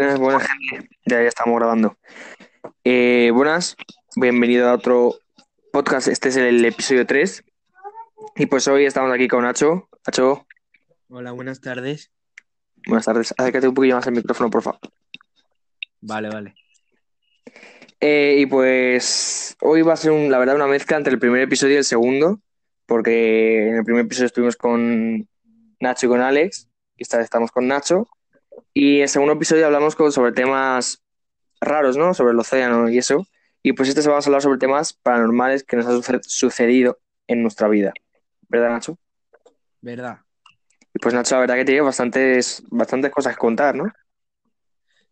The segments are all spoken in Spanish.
Buenas, buenas gente. Ya, ya estamos grabando. Eh, buenas, bienvenido a otro podcast. Este es el episodio 3. Y pues hoy estamos aquí con Nacho. Nacho, Hola, buenas tardes. buenas tardes. Acércate un poquillo más al micrófono, por favor. Vale, vale. Eh, y pues hoy va a ser, un- la verdad, una mezcla entre el primer episodio y el segundo. Porque en el primer episodio estuvimos con Nacho y con Alex. Y esta vez estamos con Nacho. Y en el segundo episodio hablamos con- sobre temas raros, ¿no? Sobre el océano y eso. Y pues este se va a hablar sobre temas paranormales que nos han suce- sucedido en nuestra vida. ¿Verdad, Nacho? ¿Verdad? Y pues Nacho, la verdad que tiene bastantes, bastantes cosas que contar, ¿no?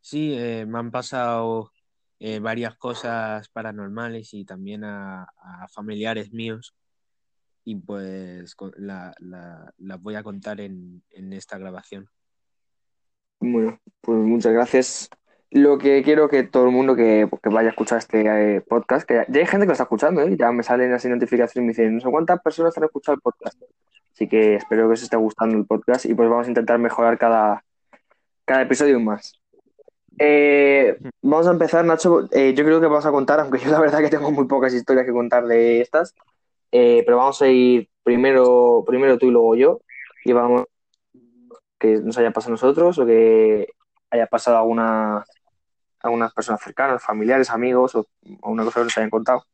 Sí, eh, me han pasado eh, varias cosas paranormales y también a, a familiares míos. Y pues con- la- la- las voy a contar en, en esta grabación. Bueno, pues muchas gracias. Lo que quiero que todo el mundo que, vaya a escuchar este eh, podcast, que ya, hay gente que lo está escuchando, ¿eh? Ya me salen así notificaciones y me dicen, no sé cuántas personas han escuchado el podcast. Así que espero que os esté gustando el podcast y pues vamos a intentar mejorar cada, cada episodio más. Eh, vamos a empezar, Nacho. Eh, yo creo que vamos a contar, aunque yo la verdad que tengo muy pocas historias que contar de estas, pero vamos a ir primero, primero tú y luego yo y vamos que nos haya pasado a nosotros o que haya pasado a alguna, a algunas personas cercanas, familiares, amigos o, o una cosa que nos hayan contado.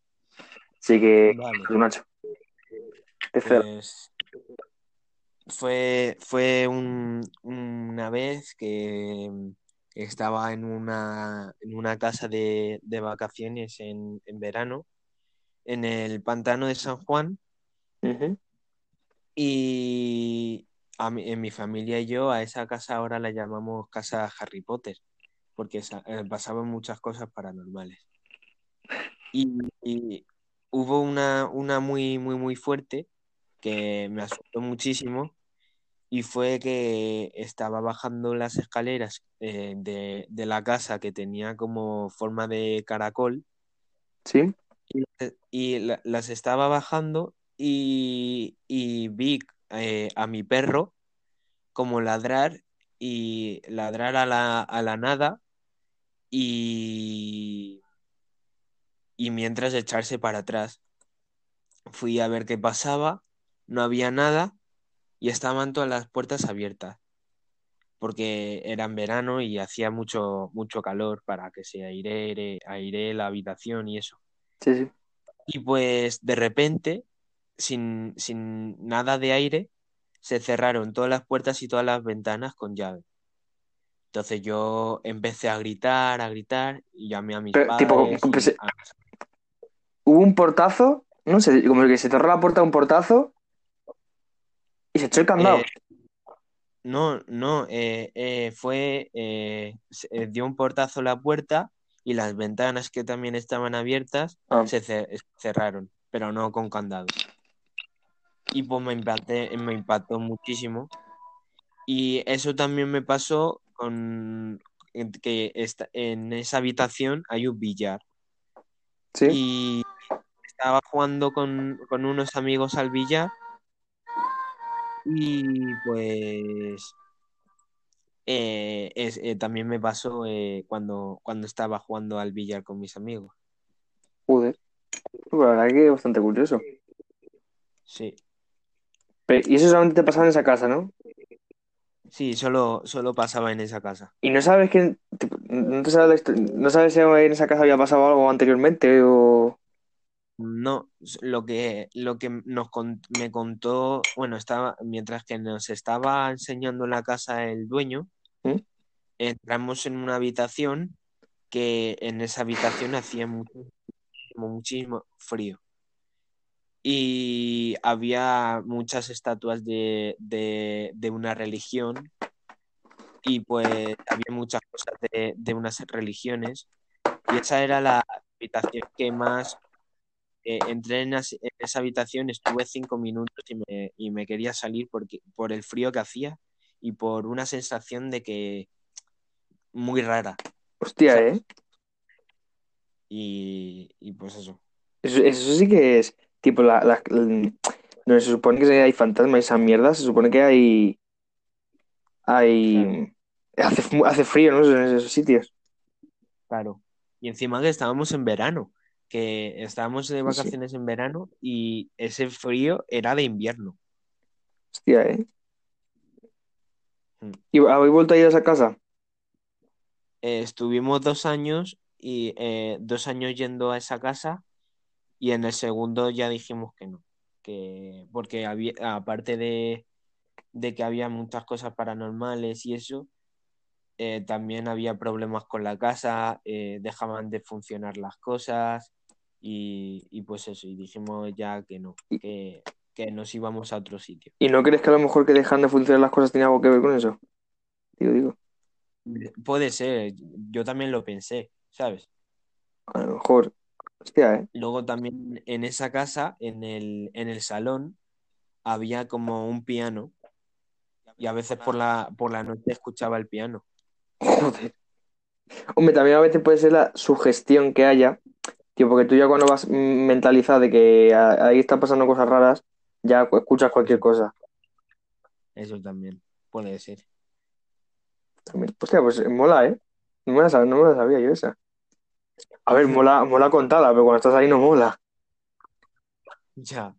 Así que, Vale. tú, Nacho. Pues fue, fue un- una vez que estaba en una, en una casa de, de vacaciones en, en verano, en el pantano de San Juan, y a mi- en mi familia y yo a esa casa ahora la llamamos casa Harry Potter, porque esa- eh, pasaban muchas cosas paranormales. Y, y hubo una, una muy, muy, muy fuerte que me asustó muchísimo y fue que estaba bajando las escaleras eh, de, de la casa que tenía como forma de caracol ¿Sí? y, y la- las estaba bajando y, y vi eh, a mi perro como ladrar y ladrar a la, a la nada y, y mientras echarse para atrás. Fui a ver qué pasaba, no había nada y estaban todas las puertas abiertas porque era en verano y hacía mucho, mucho calor para que se airee, airee la habitación y eso. Sí, sí. Y pues de repente, sin, sin nada de aire, se cerraron todas las puertas y todas las ventanas con llave. Entonces yo empecé a gritar, a gritar, y llamé a mis Pero, tipo, padres. como- y se- a- Hubo un portazo, no sé, como que se cerró la puerta un portazo y se echó el candado. Eh, no, no, eh, eh, fue, eh, se- dio un portazo la puerta y las ventanas que también estaban abiertas Ah. se ce- cerraron, pero no con candado. Y pues me impacté, me impactó muchísimo. Y eso también me pasó con que esta- en esa habitación hay un billar. Sí. Y estaba jugando con, con unos amigos al billar. Y pues eh, es- eh, también me pasó eh, cuando, cuando estaba jugando al billar con mis amigos. Joder. La verdad que es bastante curioso. Sí, y eso solamente te pasaba en esa casa, ¿no? sí, solo, solo pasaba en esa casa. Y no sabes que no te sabes no sabes si en esa casa había pasado algo anteriormente o No, lo que, lo que nos me contó, bueno, estaba, mientras que nos estaba enseñando la casa el dueño, ¿Mm? entramos en una habitación que en esa habitación hacía muchísimo, muchísimo frío. Y había muchas estatuas de, de, de una religión y pues había muchas cosas de, de unas religiones. Y esa era la habitación que más eh, entré en, as- en esa habitación, estuve cinco minutos y me, y me quería salir porque, por el frío que hacía y por una sensación de que muy rara. hostia, ¿Sabes? ¿eh? Y, y pues eso. Eso, eso sí que es tipo la, la- la- donde se supone que hay fantasmas y esas mierdas, se supone que hay hay Hace, hace frío, ¿no? En esos sitios. Claro. Y encima que estábamos en verano, que estábamos de Sí. vacaciones en verano y ese frío era de invierno. Hostia, ¿eh? Mm. ¿Y habéis vuelto a ir a esa casa? Eh, estuvimos dos años y eh, dos años yendo a esa casa y en el segundo ya dijimos que no, que porque había, aparte de, de que había muchas cosas paranormales y eso, eh, también había problemas con la casa, eh, dejaban de funcionar las cosas y, y pues eso, y dijimos ya que no, que, que nos íbamos a otro sitio. ¿Y no crees que a lo mejor que dejan de funcionar las cosas tiene algo que ver con eso? Digo, digo. Puede ser, yo también lo pensé, ¿sabes? A lo mejor. Hostia, ¿eh? Luego también en esa casa, en el, en el salón, había como un piano y a veces por la, por la noche escuchaba el piano. Joder. Hombre, también a veces puede ser la sugestión que haya, tío, porque tú ya cuando vas mentalizado de que ahí están pasando cosas raras, ya cu- escuchas cualquier cosa. Eso también puede ser. Hostia, pues mola, ¿eh? No me la, no me la sabía yo esa. A ver, mola, mola contada, pero cuando estás ahí no mola. Ya,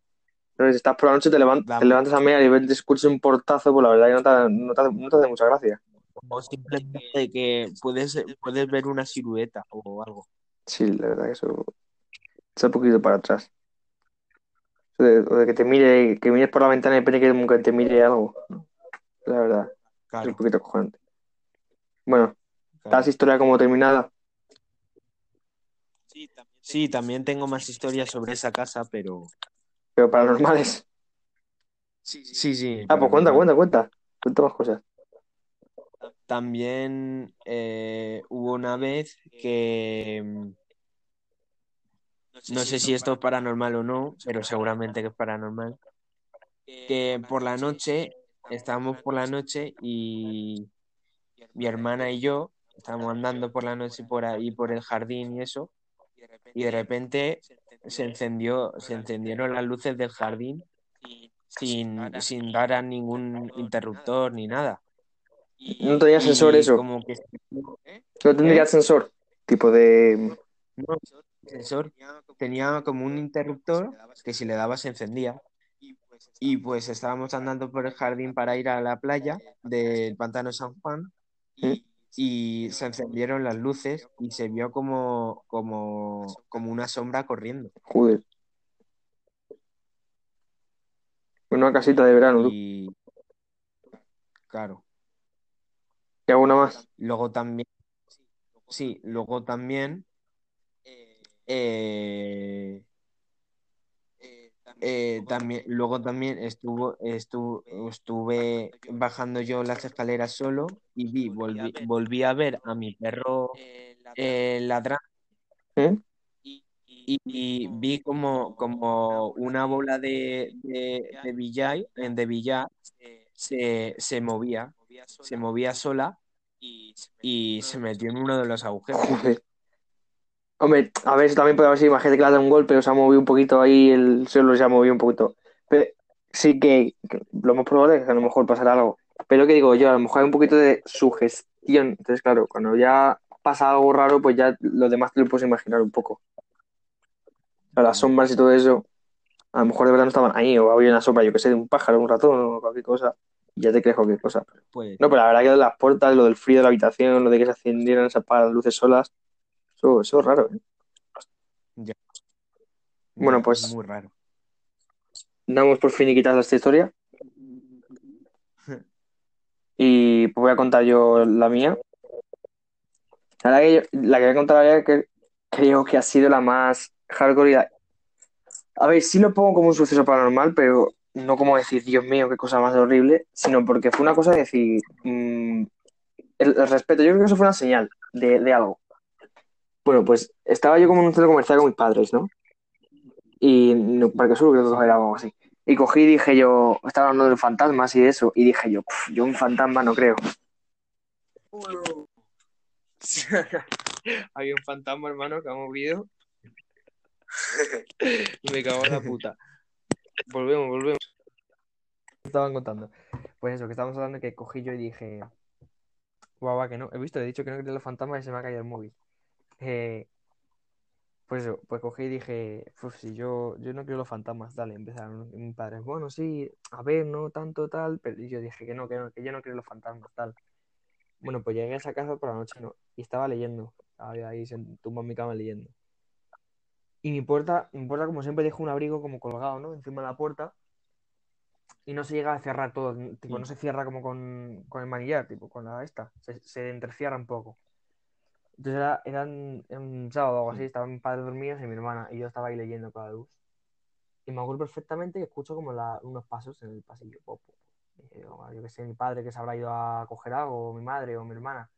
Entonces, estás por la noche, te, levantas a media y ves- te escuchas un portazo, pues la verdad que no te, no te hace, no te hace mucha gracia. o simplemente que puedes, puedes ver una silueta o algo. Sí, la verdad que eso está un poquito para atrás. O de, o de que te mire, que mires por la ventana y pone que que te mire algo. ¿no? La verdad, es un Claro, poquito cojonante. Bueno, claro. ¿estás historia como terminada? Sí, también tengo más historias sobre esa casa, pero Pero paranormales. sí, sí. Ah, pues cuenta, cuenta, cuenta. Cuenta más cosas. También eh, hubo una vez que no sé si esto es paranormal o no, pero seguramente que es paranormal. Que por la noche, estábamos por la noche y mi hermana y yo estábamos andando por la noche por ahí por el jardín y eso, y de repente se encendió, se encendieron las luces del jardín sin, sin dar a ningún interruptor ni nada. ¿No tenía sensor eso? como que ¿No tendría ¿Eh? sensor? Tipo de... no, el sensor tenía como un interruptor que si le dabas se encendía. Y pues estábamos andando por el jardín para ir a la playa del pantano San Juan. Y se encendieron las luces y se vio como, como, como una sombra corriendo. Joder. Una casita de verano, tú. Y claro, ¿Y alguna más? luego también, sí, luego también eh, eh, también, luego también estuvo, estu- estuve bajando yo las escaleras solo y vi, volví, volví a ver a mi perro eh, ladrando. ¿Eh? y, y vi como, como una bola de, de, de billar, eh, de billar se, se movía, se movía sola y se metió en uno de los agujeros. Hombre, a ver, eso también puede haber sido, imagínate que le ha dado un golpe, o se ha movido un poquito ahí, el suelo se ha movido un poquito. Pero sí que, que lo más probable es que a lo mejor pasará algo. Pero que digo yo, a lo mejor hay un poquito de sugestión. Entonces, claro, cuando ya pasa algo raro, pues ya lo demás te lo puedes imaginar un poco. Las sombras y todo eso, a lo mejor de verdad no estaban ahí, o había una sombra, yo que sé, de un pájaro, un ratón o cualquier cosa, y ya te crees cualquier cosa. Pues, No, pero la verdad que las puertas, lo del frío de la habitación, lo de que se encendieran, las luces solas, eso, eso es raro, ¿eh? ya, Bueno, pues- muy raro. Damos por finiquitada esta historia y voy a contar yo la mía. La que yo- la que voy a contar ahora que creo que ha sido la más hardcore. y la- A ver, sí lo pongo como un suceso paranormal, pero no como decir, Dios mío, qué cosa más horrible, sino porque fue una cosa de decir, mm, el, el respeto. Yo creo que eso fue una señal de, de algo. Bueno, pues estaba yo como en un centro comercial con mis padres, ¿no? Y no, Parque Sur creo que era algo así. Y cogí y dije yo, estaba hablando de fantasmas y de eso, y dije yo, "Pf, yo un fantasma no creo. Había un fantasma, hermano, que ha movido. y me cago en la puta. Volvemos, volvemos. Estaban contando. Pues eso, que estábamos hablando que cogí yo y dije. Guau, que no. He visto, he dicho que no creo en los fantasmas y se me ha caído el móvil. Eh, pues pues cogí y dije, pues si yo, yo no en los fantasmas, dale, empezaron mi padre, bueno, sí, a ver, no tanto tal, pero yo dije que no, que no, que yo no en los fantasmas, tal. Bueno, pues llegué a esa casa por la noche, ¿no? Y estaba leyendo, estaba ahí tumbado en mi cama leyendo. Y mi puerta, mi puerta, como siempre, dejo un abrigo como colgado, ¿no? Encima de la puerta. Y no se llega a cerrar todo, tipo, no se cierra como con, con el manillar, tipo, con la esta. Se, se entrecierra un poco. Entonces era, era un, sábado o algo así, estaban mis padres dormidos y mi hermana, y yo estaba ahí leyendo con la luz. Y me acuerdo perfectamente que escucho como la, unos pasos en el pasillo. yo que sé, mi padre que se habrá ido a coger algo, o mi madre, o mi hermana.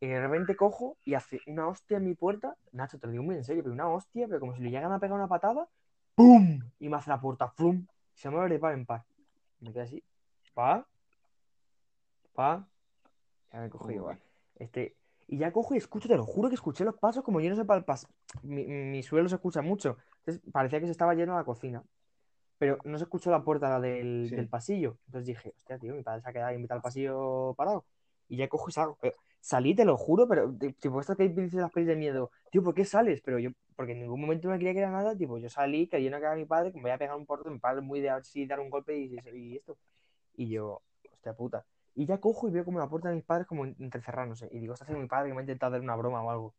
Y de repente cojo y hace una hostia en mi puerta. Nacho, te lo digo muy en serio, pero una hostia, pero como si le llegan a pegar una patada. ¡Pum! Y me hace la puerta, ¡pum! Y se mueve de par en par. me quedé así. Pa. Pa. Ya me he cogido, Este. Y ya cojo y escucho, te lo juro que escuché los pasos como yo no sé para el paso. Mi, suelo se escucha mucho. Entonces parecía que se estaba lleno la cocina. Pero no se escuchó la puerta del, del pasillo. Entonces dije, hostia, tío, mi padre se ha quedado mitad del pasillo parado. Y ya cojo y salgo. Pero salí, te lo juro, pero tipo, esto que dices las pelis de miedo, tío, ¿por qué sales? Pero yo, porque en ningún momento me quería que era nada, tipo, yo salí, que era mi padre, que me voy a pegar un porto, mi padre muy de así dar un golpe y, y, esto. Y yo, hostia puta. Y ya cojo y veo como la puerta de mis padres como entrecerrándose. Y digo, está haciendo mi padre que me ha intentado dar una broma o algo.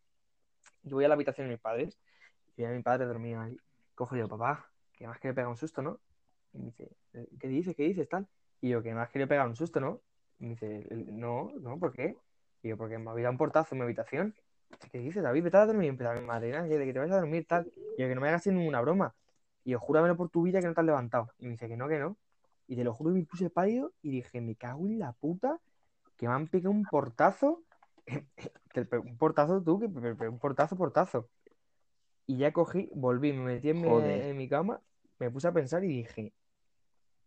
Yo voy a la habitación de mis padres y a mi padre dormía ahí. Cojo y digo, papá, que más que le pega un susto, ¿no? Y me dice, ¿qué dices? ¿Qué dices? Tal. Y yo, que más que le pega un susto, ¿no? Y me dice, no, no, ¿por qué? Y yo, porque me había dado un portazo en mi habitación. ¿Qué dices, David? Vete a dormir. Empieza mi madre, de que te vayas a dormir, tal. Y yo, que no me hagas ninguna broma. Y yo, júramelo por tu vida que no te has levantado. Y me dice que no, que no. Y te lo juro que me puse pálido y dije, me cago en la puta, que me han pegado un portazo. un portazo tú, que un portazo, portazo. Y ya cogí, volví, me metí en mi, en mi, cama, me puse a pensar y dije,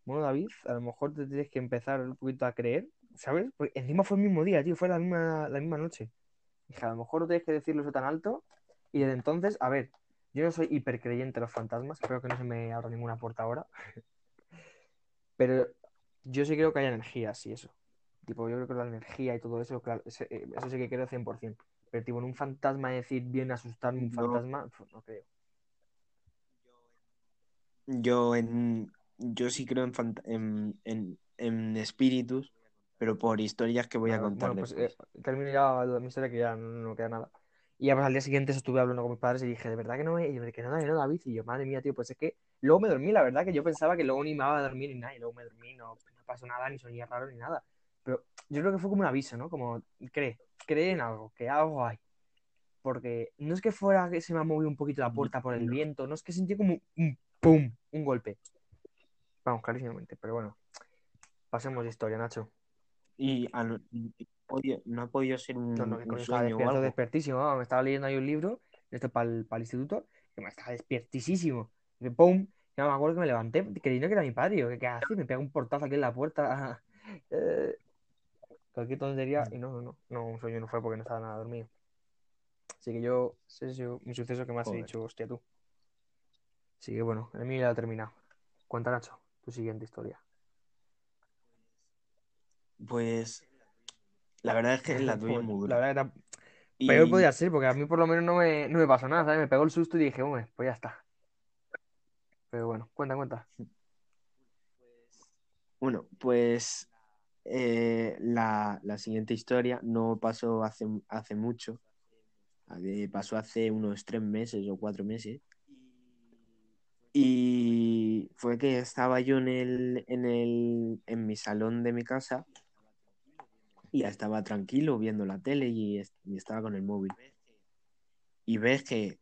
bueno, David, a lo mejor te tienes que empezar un poquito a creer ¿sabes? Porque encima fue el mismo día, tío, fue la misma, la misma noche. Dije, a lo mejor no tienes que decirlo eso tan alto. Y desde entonces, a ver, yo no soy hipercreyente de los fantasmas, espero que no se me abra ninguna puerta ahora. Pero yo sí creo que hay energías y eso. Tipo, yo creo que la energía y todo eso, claro, eh, eso sí que creo 100%. Pero, tipo, en un fantasma decir, viene a asustarme un fantasma, no creo. Yo en yo sí creo en, en, en espíritus, pero por historias que voy a contar. Bueno, pues eh, termino ya mi historia que ya no, queda nada. Y ya pues al día siguiente estuve hablando con mis padres y dije, de verdad que no me, y me que no, no, David, y yo, madre mía, tío, pues es que luego me dormí, la verdad que yo pensaba que luego ni me iba a dormir ni nada, y luego me dormí, no, no pasó nada, ni sonía raro ni nada. Pero yo creo que fue como un aviso, ¿no? Como, cree, cree en algo, que algo hay. Porque no es que fuera que se me ha movido un poquito la puerta por el viento, no es que sentí como un pum, un golpe. Vamos, clarísimamente, pero bueno. Pasemos de historia, Nacho. Y no, ha podido ser un, no, no, un sueño o algo. despertísimo. me estaba leyendo ahí un libro, esto para el, para el instituto, que me estaba despiertísimo. Y ¡pum! Ya me acuerdo que me levanté creyendo que era mi padre. Que, ¿Qué hace? Me pega un portazo aquí en la puerta. eh, cualquier tontería. Y no, no, no. No, un sueño no fue porque no estaba nada dormido. Así que yo, ese es mi suceso que me has dicho, hostia tú. Así que bueno, el mío ya ha terminado. Cuenta, Nacho, tu siguiente historia. Pues la verdad es que la tuya es muy dura. La verdad era... Peor podía ser, porque a mí por lo menos no me, no me pasó nada, ¿sabes? Me pegó el susto y dije, hombre, pues ya está. Pero bueno, cuenta, cuenta. Bueno, pues eh, la, siguiente historia no pasó hace, hace mucho. Pasó hace unos tres meses o cuatro meses. Y fue que estaba yo en el, en el, en mi salón de mi casa y estaba tranquilo viendo la tele y, estaba con el móvil. Y ves que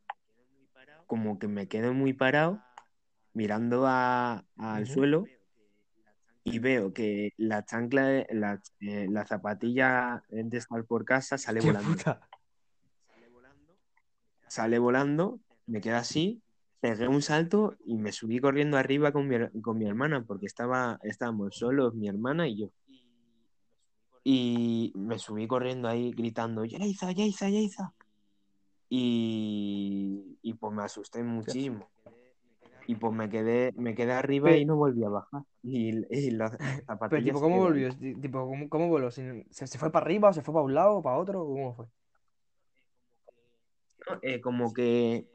como que me quedo muy parado mirando al suelo y veo que la chancla, la, eh, la zapatilla de estar por casa sale volando. Sale volando, me queda así, pegué un salto y me subí corriendo arriba con mi, con mi hermana porque estaba, estábamos solos, mi hermana y yo. Y me subí corriendo ahí gritando, Yaiza, Yaiza, Yaiza. Y, y pues me asusté muchísimo. Y pues me quedé, me quedé arriba y no volví a bajar. Y, y las Pero zapatillas tipo, se ¿cómo volvió? Ti- Tipo, ¿cómo, cómo voló? ¿Se, se fue para arriba se fue para un lado para otro? ¿Cómo fue? ¿no? Eh, como que,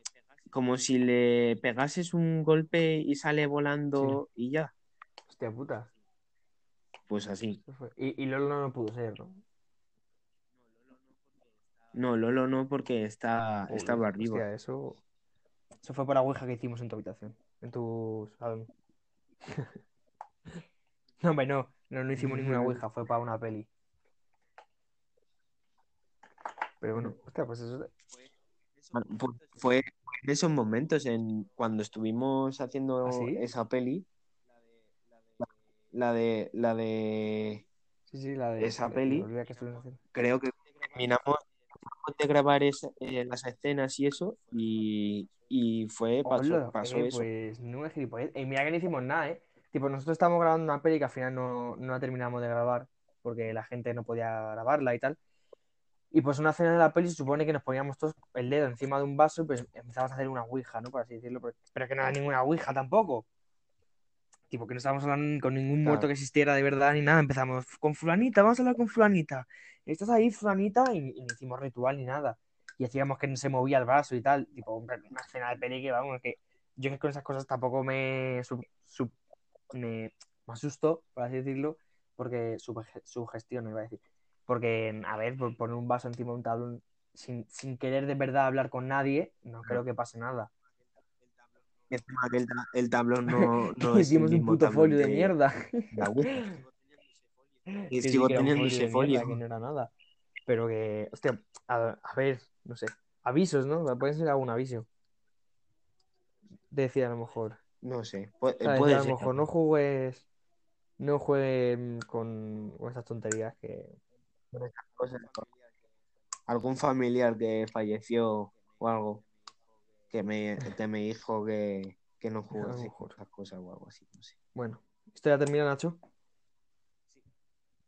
como si le pegases un golpe y sale volando y ya. Hostia puta. Pues así. Y, y Lolo no pudo ser, ¿no? No, Lolo no, porque está, Joder, estaba arriba. Hostia, eso. Eso fue por la ouija que hicimos en tu habitación. En tu salón. no, hombre, no. No, no hicimos ninguna ouija, fue para una peli. Pero bueno, hostia, pues eso. Bueno, Fue en esos momentos, en cuando estuvimos haciendo ¿Ah, sí? esa peli, la de, la de, Sí, sí, la de. Esa de- peli. que creo que terminamos de grabar esa- eh, las escenas y eso, y, y fue, pasó, Hola, pasó eh, eso. pues no es gilipollez. Y mira que no hicimos nada, ¿eh? Tipo, nosotros estábamos grabando una peli que al final no, no la terminamos de grabar porque la gente no podía grabarla y tal. Y pues una escena de la peli se supone que nos poníamos todos el dedo encima de un vaso y pues empezamos a hacer una ouija, ¿no? Por así decirlo. Pero, pero que no era ninguna ouija tampoco. Tipo, que no estábamos hablando con ningún Claro. muerto que existiera de verdad ni nada. Empezamos con fulanita, vamos a hablar con fulanita. ¿Estás ahí, fulanita? Y, y no hicimos ritual ni nada. Y hacíamos que no se movía el vaso y tal. Tipo, una escena de peli que, vamos, que yo que con esas cosas tampoco me, sub- sub- me, me asusto, por así decirlo, porque suge- sugestiono, iba a decir. Porque, a ver, por poner un vaso encima de un tablón sin, sin querer de verdad hablar con nadie, no creo que pase nada. Que el, ta- el tablón no, no hicimos un puto folio de mierda. Y sigo teniendo ese folio. que no era nada. Pero que, hostia, a, a ver, no sé. Avisos, ¿no? Puede ser algún aviso. Decía a lo mejor. No sé, puede, ¿Sabes? puede a lo ser. mejor no juegues. No jueguen con, con esas tonterías que. cosas. Algún familiar que falleció o algo que me, que me dijo que, que no jugase con esas cosas o algo así, no sé. Bueno, ¿esto ya termina, Nacho?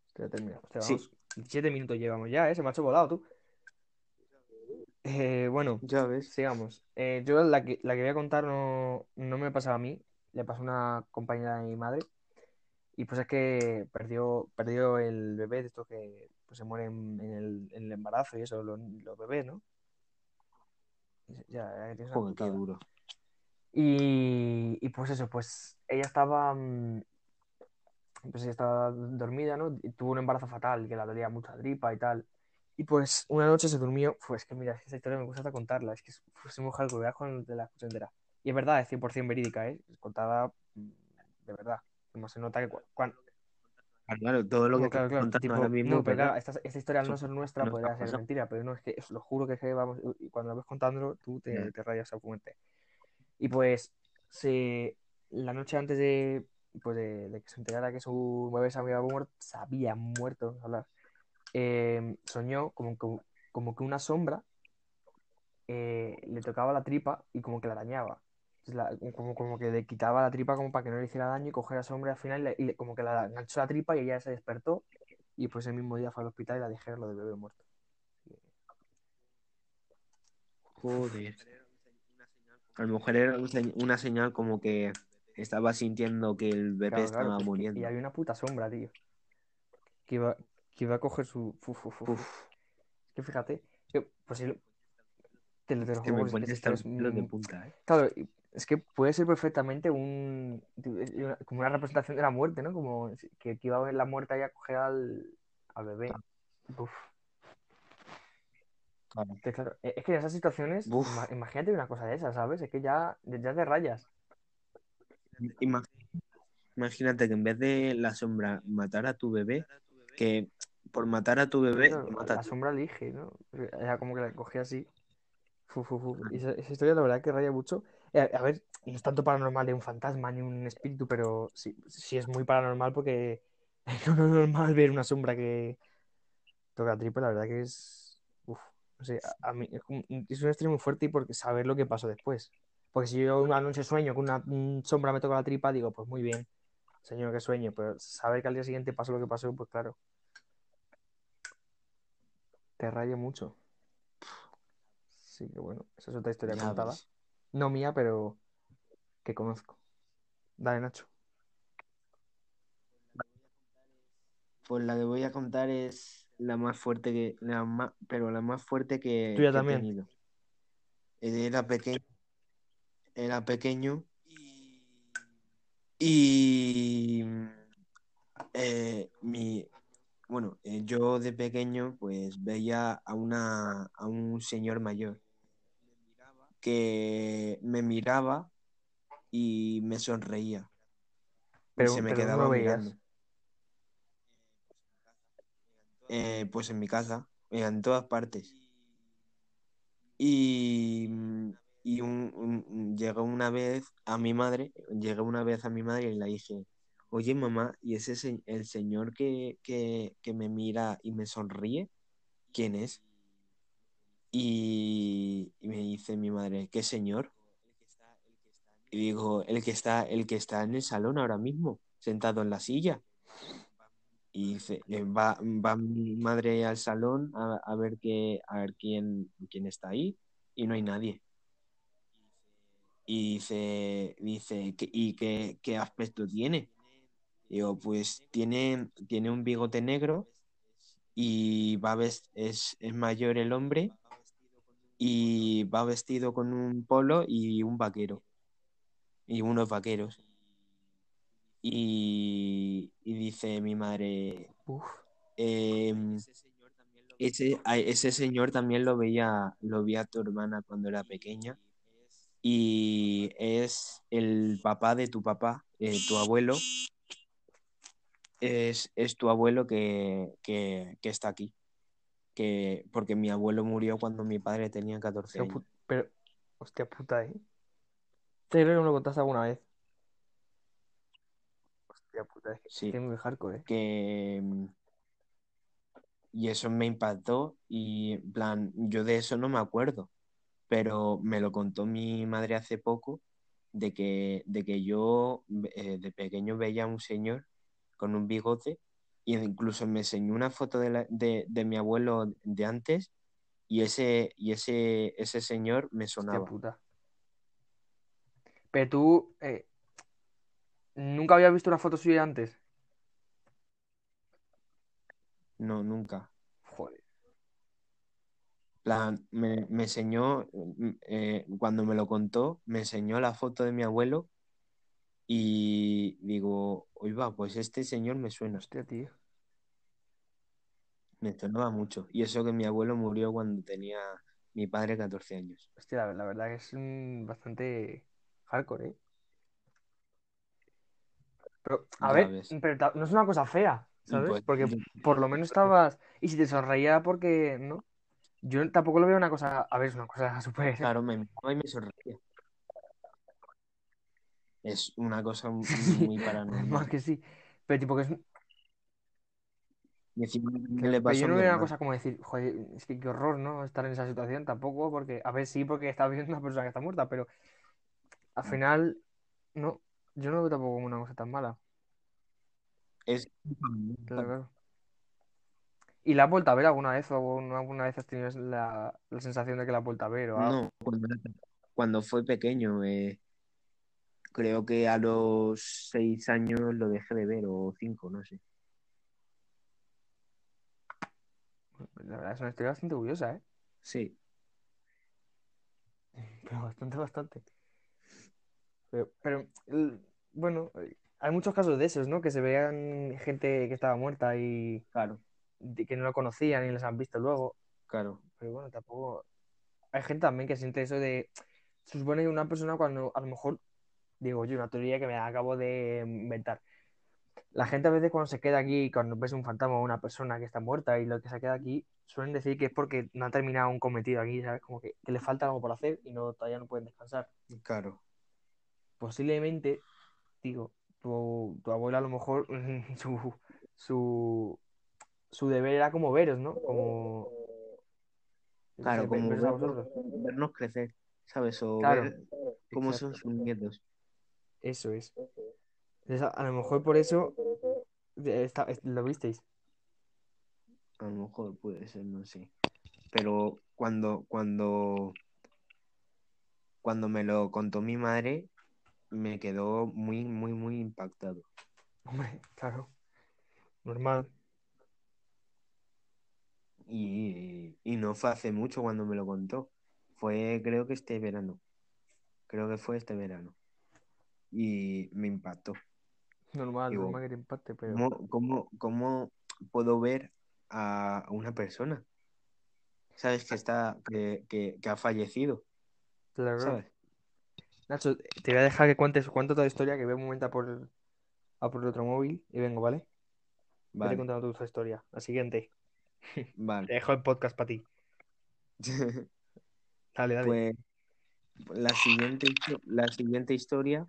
Esto ya termina. Sí. vamos. 17 minutos llevamos ya, ¿eh? Se me ha hecho volado, tú. Eh, bueno, Ya ves. sigamos. Eh, yo la que, la que voy a contar no, no me pasaba a mí, le pasó a una compañera de mi madre. Y pues es que perdió, perdió el bebé de estos que pues, se mueren en el, en el embarazo y eso, los, los bebés, ¿no? Ya, una Joder, putada. duro. Y, y pues eso, pues ella estaba, mm, pues ella estaba dormida, ¿no? Y tuvo un embarazo fatal, que la dolía mucha tripa y tal. Y pues una noche se durmió, pues que mira, es esa historia me gusta hasta contarla, es que es, pues, es mujer que cuando te la escucho entera. Y es verdad, es 100% verídica, ¿eh? Es contada mm, de verdad. Como se nota que cu- cuan- Ah, Claro, todo lo que claro, claro, contando tipo, ahora mismo, no, pero esta, esta historia al no ser nuestra no podría ser mentira, pero no, es que os lo juro que es que vamos, y cuando lo ves contándolo, tú te, te rayas a fuerte. Y pues, se, la noche antes de, pues de, de que se enterara que su bebé se había muerto, se había muerto, hablar, eh, soñó como, como, como que una sombra eh, le tocaba la tripa y como que la arañaba. La- como, como que le quitaba la tripa como para que no le hiciera daño y coger la sombra al final y, le- y le- como que la enganchó la tripa y ella se despertó y pues el mismo día fue al hospital y la dijeron lo del bebé muerto. Joder. A lo mejor era una señal como que estaba sintiendo que el bebé Claro, estaba muriendo. y había una puta sombra, tío. Que iba, que iba a coger su... Uf, Es que fíjate, que, pues si lo- te, lo- te lo me pones es, de punta, ¿eh? Claro, es que puede ser perfectamente un una- como una representación de la muerte, ¿no? Como que, que iba a ver la muerte ahí a coger al, al bebé. Uf. Claro. E- es que en esas situaciones, Uf. imagínate una cosa de esas, ¿sabes? Es que ya, ya te rayas. Ima- Imagínate que en vez de la sombra matar a tu bebé, que por matar a tu bebé mata a la sombra elige, ¿no? Era como que la cogía así. Fu, fu, fu. Y esa, esa historia la verdad que raya mucho. Eh, a ver, no es tanto paranormal de un fantasma ni un espíritu, pero sí, sí es muy paranormal porque no es normal ver una sombra que toca la tripa, la verdad que es... Uf, no sé, a, a mí es, un, es una historia muy fuerte y porque saber lo que pasó después. Porque si yo una noche sueño que una sombra me toca la tripa, digo, pues muy bien, señor que sueño, pero saber que al día siguiente pasó lo que pasó, pues claro. Te raya mucho. Sí, que bueno, esa es otra historia contada. No mía, pero que conozco. Dale, Nacho. Pues la que voy a contar es la más fuerte que, la más, pero la más fuerte que, ¿Tuya que he también? tenido. Era pequeño, era pequeño y eh, mi, bueno, eh, yo de pequeño pues veía a una, a un señor mayor que me miraba y me sonreía. Y Pero, se me pero ¿dónde quedaba veías? mirando. Eh, pues en mi casa, en todas partes. Y, mm, y un, un- llegó una vez a mi madre, llegué una vez a mi madre y le dije, oye mamá, ¿y ese se- el señor que, que, que me mira y me sonríe? ¿Quién es? Y, me dice mi madre, ¿qué señor? Y digo, el que está, el que está en el salón ahora mismo, sentado en la silla. Y dice, va, va mi madre al salón a, a ver a ver quién, quién está ahí, y no hay nadie. Y dice, dice, "¿Qué- ¿y qué, qué aspecto tiene? Digo, pues tiene, tiene un bigote negro y va ves- es, es mayor el hombre y va vestido con un polo y un vaquero y unos vaqueros. Y, y dice mi madre, Uf, em, ese, ese señor también lo veía, lo veía tu hermana cuando era pequeña y es el papá de tu papá, eh, tu abuelo, es, es tu abuelo que, que, que está aquí. Que, porque mi abuelo murió cuando mi padre tenía 14 hostia, años. pero, hostia puta, ¿eh? Te creo que me lo contaste alguna vez. Hostia puta, es que, Sí. es muy hardcore, ¿eh? que y eso me impactó y en plan yo de eso no me acuerdo pero me lo contó mi madre hace poco de que de que yo eh, de pequeño veía a un señor con un bigote y incluso me enseñó una foto de, la- de, de mi abuelo de antes y ese y ese ese señor me sonaba puta. Pero tú, eh, ¿nunca habías visto una foto suya antes? no nunca Joder. plan, me, me enseñó, eh, cuando me lo contó, me enseñó la foto de mi abuelo y digo, oiga, pues este señor me suena, Hostia, tío. me sonaba mucho. Y eso que mi abuelo murió cuando tenía mi padre 14 años. Hostia, la, la verdad que es mm, bastante hardcore, ¿eh? Pero, a Ya ver, pero no es una cosa fea, ¿sabes? pues, Porque por lo menos estabas... Y si te sonreía porque, ¿no? Yo tampoco lo veo una cosa... A ver, es una cosa súper... claro, me y me sonreía. Es una cosa muy Más paranormal. que sí. Pero tipo que es... Claro, le pero pasó yo no veo una cosa como decir, joder, es que qué horror, ¿no? Estar en esa situación tampoco, porque, a ver, sí, porque estás viendo una persona que está muerta, pero al final, no, yo no lo veo tampoco como una cosa tan mala. Es Claro, claro. ¿Y la has vuelto a ver alguna vez o alguna alguna vez has tenido la, la sensación de que la has vuelto a ver o algo? No, cuando, cuando fue pequeño, eh, creo que a los seis años lo dejé de ver, o cinco, no sé. La verdad es una historia bastante curiosa, ¿eh? Sí, Pero bastante, bastante. Pero, pero, bueno, hay muchos casos de esos, ¿no? Que se vean gente que estaba muerta y claro, que no lo conocían y les han visto luego. claro, Pero bueno, tampoco. Hay gente también que siente eso de. Se supone que una persona cuando a lo mejor. Digo yo, una teoría que me acabo de inventar. La gente a veces cuando se queda aquí, cuando ves un fantasma o una persona que está muerta y lo que se queda aquí, suelen decir que es porque no ha terminado un cometido aquí, ¿sabes? Como que, que le falta algo por hacer y no, todavía no pueden descansar. claro, Posiblemente, digo, tu, tu abuela a lo mejor su, su, su deber era como veros, ¿no? Como claro, sé, como vernos, vernos crecer, ¿sabes? O Claro, ver cómo son exacto. sus nietos. Eso es. Entonces, a, a lo mejor por eso está- lo visteis. A lo mejor puede ser, no sé. Pero cuando, cuando, cuando me lo contó mi madre, me quedó muy, muy, muy impactado. Hombre, claro. Normal. Y, y no fue hace mucho cuando me lo contó. Fue creo que este verano. Creo que fue este verano. Y me impactó. Normal, Digo, normal que te impacte, pero. ¿Cómo, cómo, cómo puedo ver a una persona? ¿Sabes? Que está, que, que, que ha fallecido. Claro. ¿Sabes? Nacho, te voy a dejar que cuentes, cuento toda la historia, que voy un momento a por, a por el otro móvil y vengo, ¿vale? Vete Vale, contando tu historia. La siguiente. Te vale. dejo el podcast para ti. Dale, dale. Pues la siguiente, la siguiente historia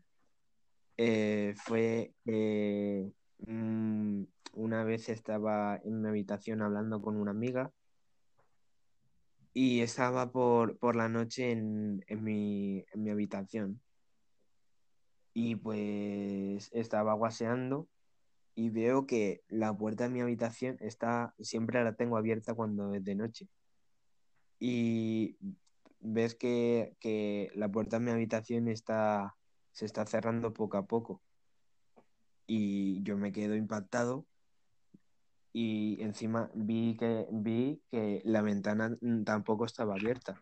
eh, fue que mm, una vez estaba en mi habitación hablando con una amiga y estaba por, por la noche en, en mi, en mi habitación y pues estaba guaseando y veo que la puerta de mi habitación está, siempre la tengo abierta cuando es de noche. Y ves que, que la puerta de mi habitación está, se está cerrando poco a poco. Y yo me quedo impactado y encima vi que, vi que la ventana tampoco estaba abierta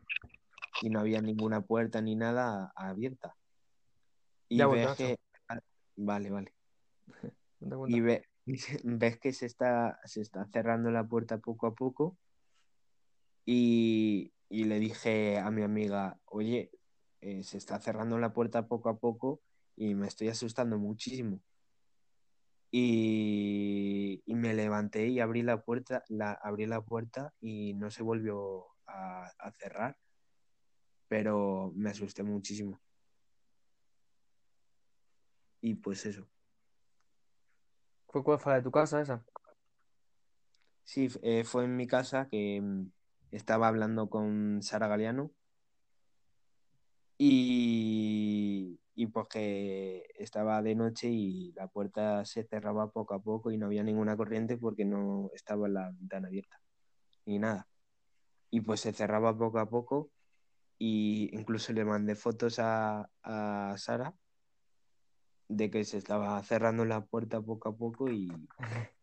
y no había ninguna puerta ni nada abierta. Y Ya ves que... ah, Vale, vale. Y ve- ves que se está, se está cerrando la puerta poco a poco y, y le dije a mi amiga, oye, eh, se está cerrando la puerta poco a poco y me estoy asustando muchísimo. Y, y me levanté y abrí la puerta, la, abrí la puerta y no se volvió a, a cerrar, pero me asusté muchísimo. Y pues eso. ¿Fue cuál fue la de tu casa esa? Sí, eh, fue en mi casa que mm, estaba hablando con Sara Galeano y, y pues que estaba de noche y la puerta se cerraba poco a poco y no había ninguna corriente porque no estaba la ventana abierta ni nada. Y pues se cerraba poco a poco y incluso le mandé fotos a, a Sara de que se estaba cerrando la puerta poco a poco y,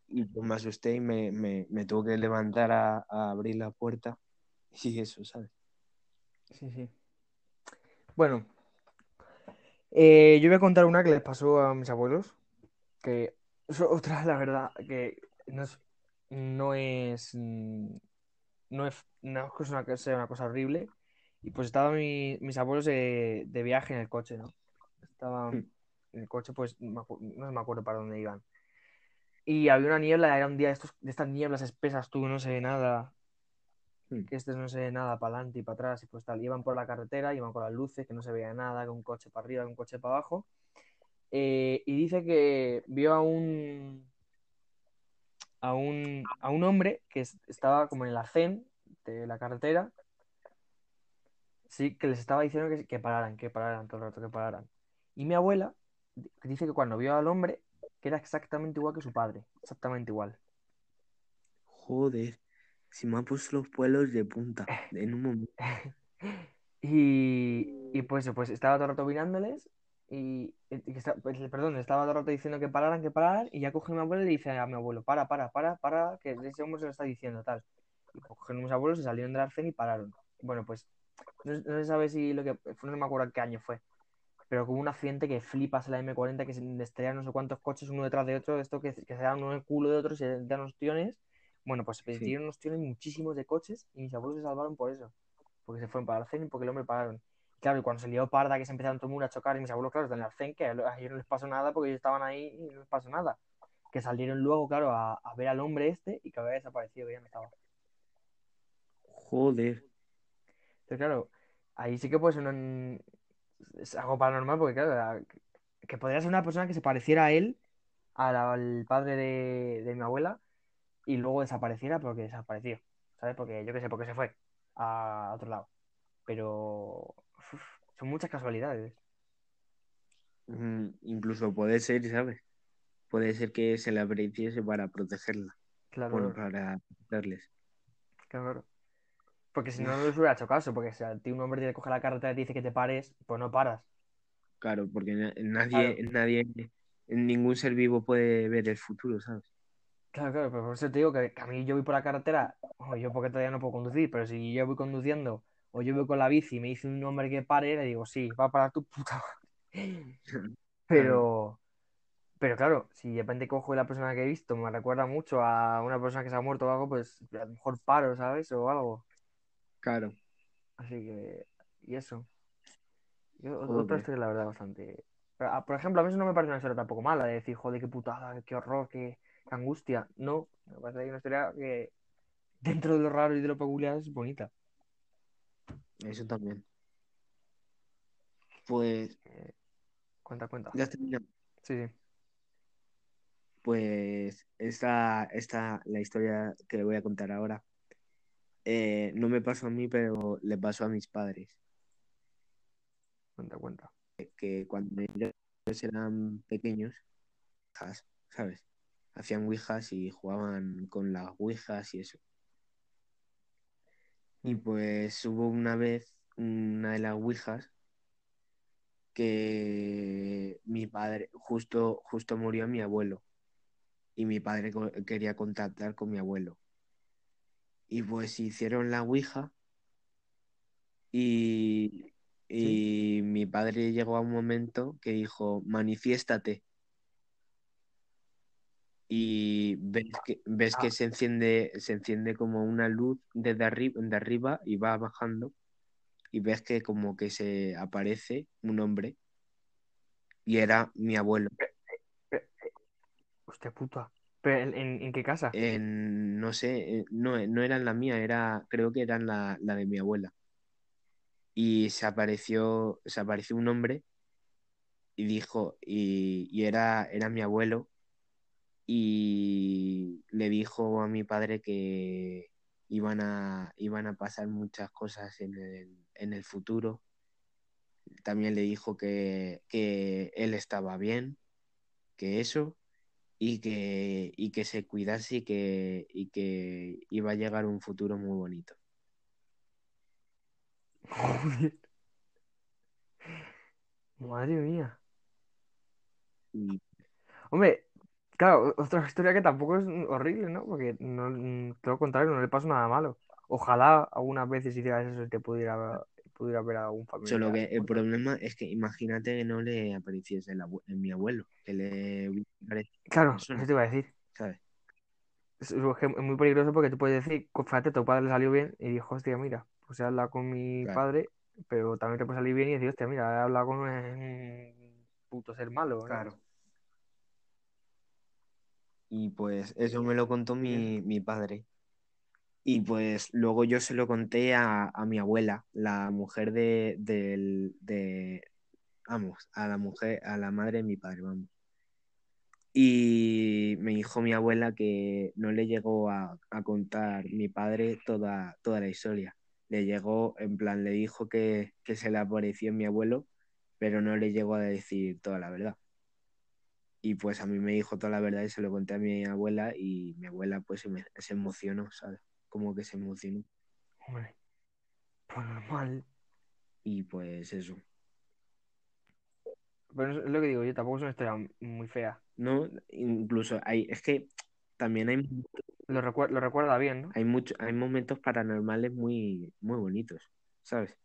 y pues me asusté y me, me, me que levantar a, a abrir la puerta y eso, ¿sabes? Sí, sí. Bueno, eh, yo voy a contar una que les pasó a mis abuelos, que es otra, la verdad, que no es, no es, mm, no es, no es una, que sea una cosa horrible. Y pues estaban mi- mis abuelos de, de viaje en el coche, ¿no? Estaban en el coche, pues no me acu- no me acuerdo para dónde iban. Y había una niebla, era un día de, estos, de estas nieblas espesas, tú no se ve nada, Mm. que este no se ve nada para adelante y para atrás, y pues tal, iban por la carretera, iban con las luces, que no se veía nada, con un coche para arriba, con un coche para abajo. Eh, y dice que vio a un, a un, a un hombre que es- estaba como en el arcén de la carretera, sí, que les estaba diciendo que, que pararan, que pararan todo el rato, que pararan. Y mi abuela di- dice que cuando vio al hombre, que era exactamente igual que su padre, exactamente igual. Joder, si me ha puesto los pelos de punta en un momento. Y, y pues, pues estaba todo el rato mirándoles y, y está- pues, perdón, estaba todo el rato diciendo que pararan, que pararan y ya coge mi abuelo y le dice a mi abuelo, para, para, para, para, que ese hombre se lo está diciendo tal. Y cogieron mis abuelos, se salieron del arcén y pararon. Bueno, pues no, se sabe si lo que no me acuerdo qué año fue, pero hubo un accidente que flipas en la M40 que se estrellaron no sé cuántos coches uno detrás de otro, esto que, se dan uno en el culo de otro y se dan unos tiones. Bueno, pues se Sí. dieron unos tiones muchísimos de coches y mis abuelos se salvaron por eso porque se fueron para el arcén y porque el hombre pararon. Claro, y cuando se lió parda, que se empezaron todo el mundo a chocar, y mis abuelos, claro, están en el arcén, que a ellos no les pasó nada porque ellos estaban ahí y no les pasó nada. Que salieron luego, claro, a, a ver al hombre este y que había desaparecido, que ya no estaba. Joder, Entonces, claro, ahí sí que ser un- es algo paranormal, porque claro, la- que podría ser una persona que se pareciera a él, al, al padre de, de mi abuela, y luego desapareciera porque desapareció, ¿sabes? Porque yo qué sé, porque se fue a otro lado. Pero uf, son muchas casualidades. Mm, incluso puede ser, ¿sabes? Puede ser que se le apareciese para protegerla, Claro, bueno, para protegerles. claro. Porque si no, no les hubiera hecho caso, porque si a ti un hombre te coge la carretera y te dice que te pares, pues no paras. Claro, porque na- nadie, nadie, ningún ser vivo puede ver el futuro, ¿sabes? Claro, claro, pero por eso te digo que, que a mí yo voy por la carretera, o yo porque todavía no puedo conducir, pero si yo voy conduciendo o yo voy con la bici y me dice un hombre que pare, le digo, sí, va para tu puta madre. Pero, pero claro, si de repente cojo la persona que he visto, me recuerda mucho a una persona que se ha muerto o algo, pues a lo mejor paro, ¿sabes? O algo. claro, Así que, y eso. Y o- otra historia, la verdad, bastante. Pero, ah, por ejemplo, a mí eso no me parece una historia tampoco mala, de decir, joder, qué putada, qué horror, qué angustia. No, me parece una historia que dentro de lo raro y de lo peculiar es bonita. eso también. Pues, Eh, cuenta, cuenta. ya terminado. Sí, sí. Pues esta, esta, la historia que voy a contar ahora, eh, no me pasó a mí, pero le pasó a mis padres, Cuenta, cuenta. que cuando ellos eran pequeños, ¿sabes? Hacían ouijas y jugaban con las ouijas y eso. Y pues hubo una vez una de las ouijas que mi padre, justo, justo murió mi abuelo y mi padre quería contactar con mi abuelo. Y pues hicieron la ouija y, Sí. y mi padre llegó a un momento que dijo, manifiéstate. Y ves que, ves que Ah, se enciende, se enciende como una luz desde arriba, de arriba y va bajando. Y ves que como que se aparece un hombre y era mi abuelo. hostia puta. ¿Pero en, en- qué casa? En, no sé, eh, no, no era en la mía, era, creo que era en la, la de mi abuela. Y se apareció, se apareció un hombre y dijo, y, y era, era mi abuelo, y le dijo a mi padre que iban a, iban a pasar muchas cosas en el, en el futuro. También le dijo que, que él estaba bien, que eso, y que, y que se cuidase y que, y que iba a llegar un futuro muy bonito. Joder. Madre mía. Y Hombre, claro, otra historia que tampoco es horrible, ¿no? Porque no, mm, todo lo contrario, no le pasa nada malo. Ojalá algunas veces hicieras eso y te pudiera, pudiera ver a algún solo familiar que el problema es que imagínate que no le apareciese el mi abuelo, que le Claro, eso te iba a decir. ¿sabes? Es, muy peligroso porque tú puedes decir, "Co- fíjate, tu padre le salió bien y dijo, hostia, mira, pues he hablado con mi Claro, padre, pero también te puede salir bien y decir, hostia, mira, he hablado con un puto ser malo, ¿no? claro. Y pues eso me lo contó mi, mi padre. Y pues luego yo se lo conté a, a mi abuela, la mujer de, del- de, vamos, a la mujer, a la madre de mi padre, vamos. Y me dijo mi abuela que no le llegó a, a contar mi padre toda, toda la historia. Le llegó, en plan, le dijo que, que se le apareció mi abuelo, pero no le llegó a decir toda la verdad. Y pues a mí me dijo toda la verdad y se lo conté a mi abuela y mi abuela pues se, me- se emocionó, ¿sabes? Como que se emocionó. Hombre, pues normal. Y pues eso. Pero es lo que digo yo, tampoco es una historia muy fea. No, incluso hay, es que también hay, Lo, recuer- lo recuerda bien, ¿no? hay mucho, hay momentos paranormales muy, muy bonitos, ¿sabes?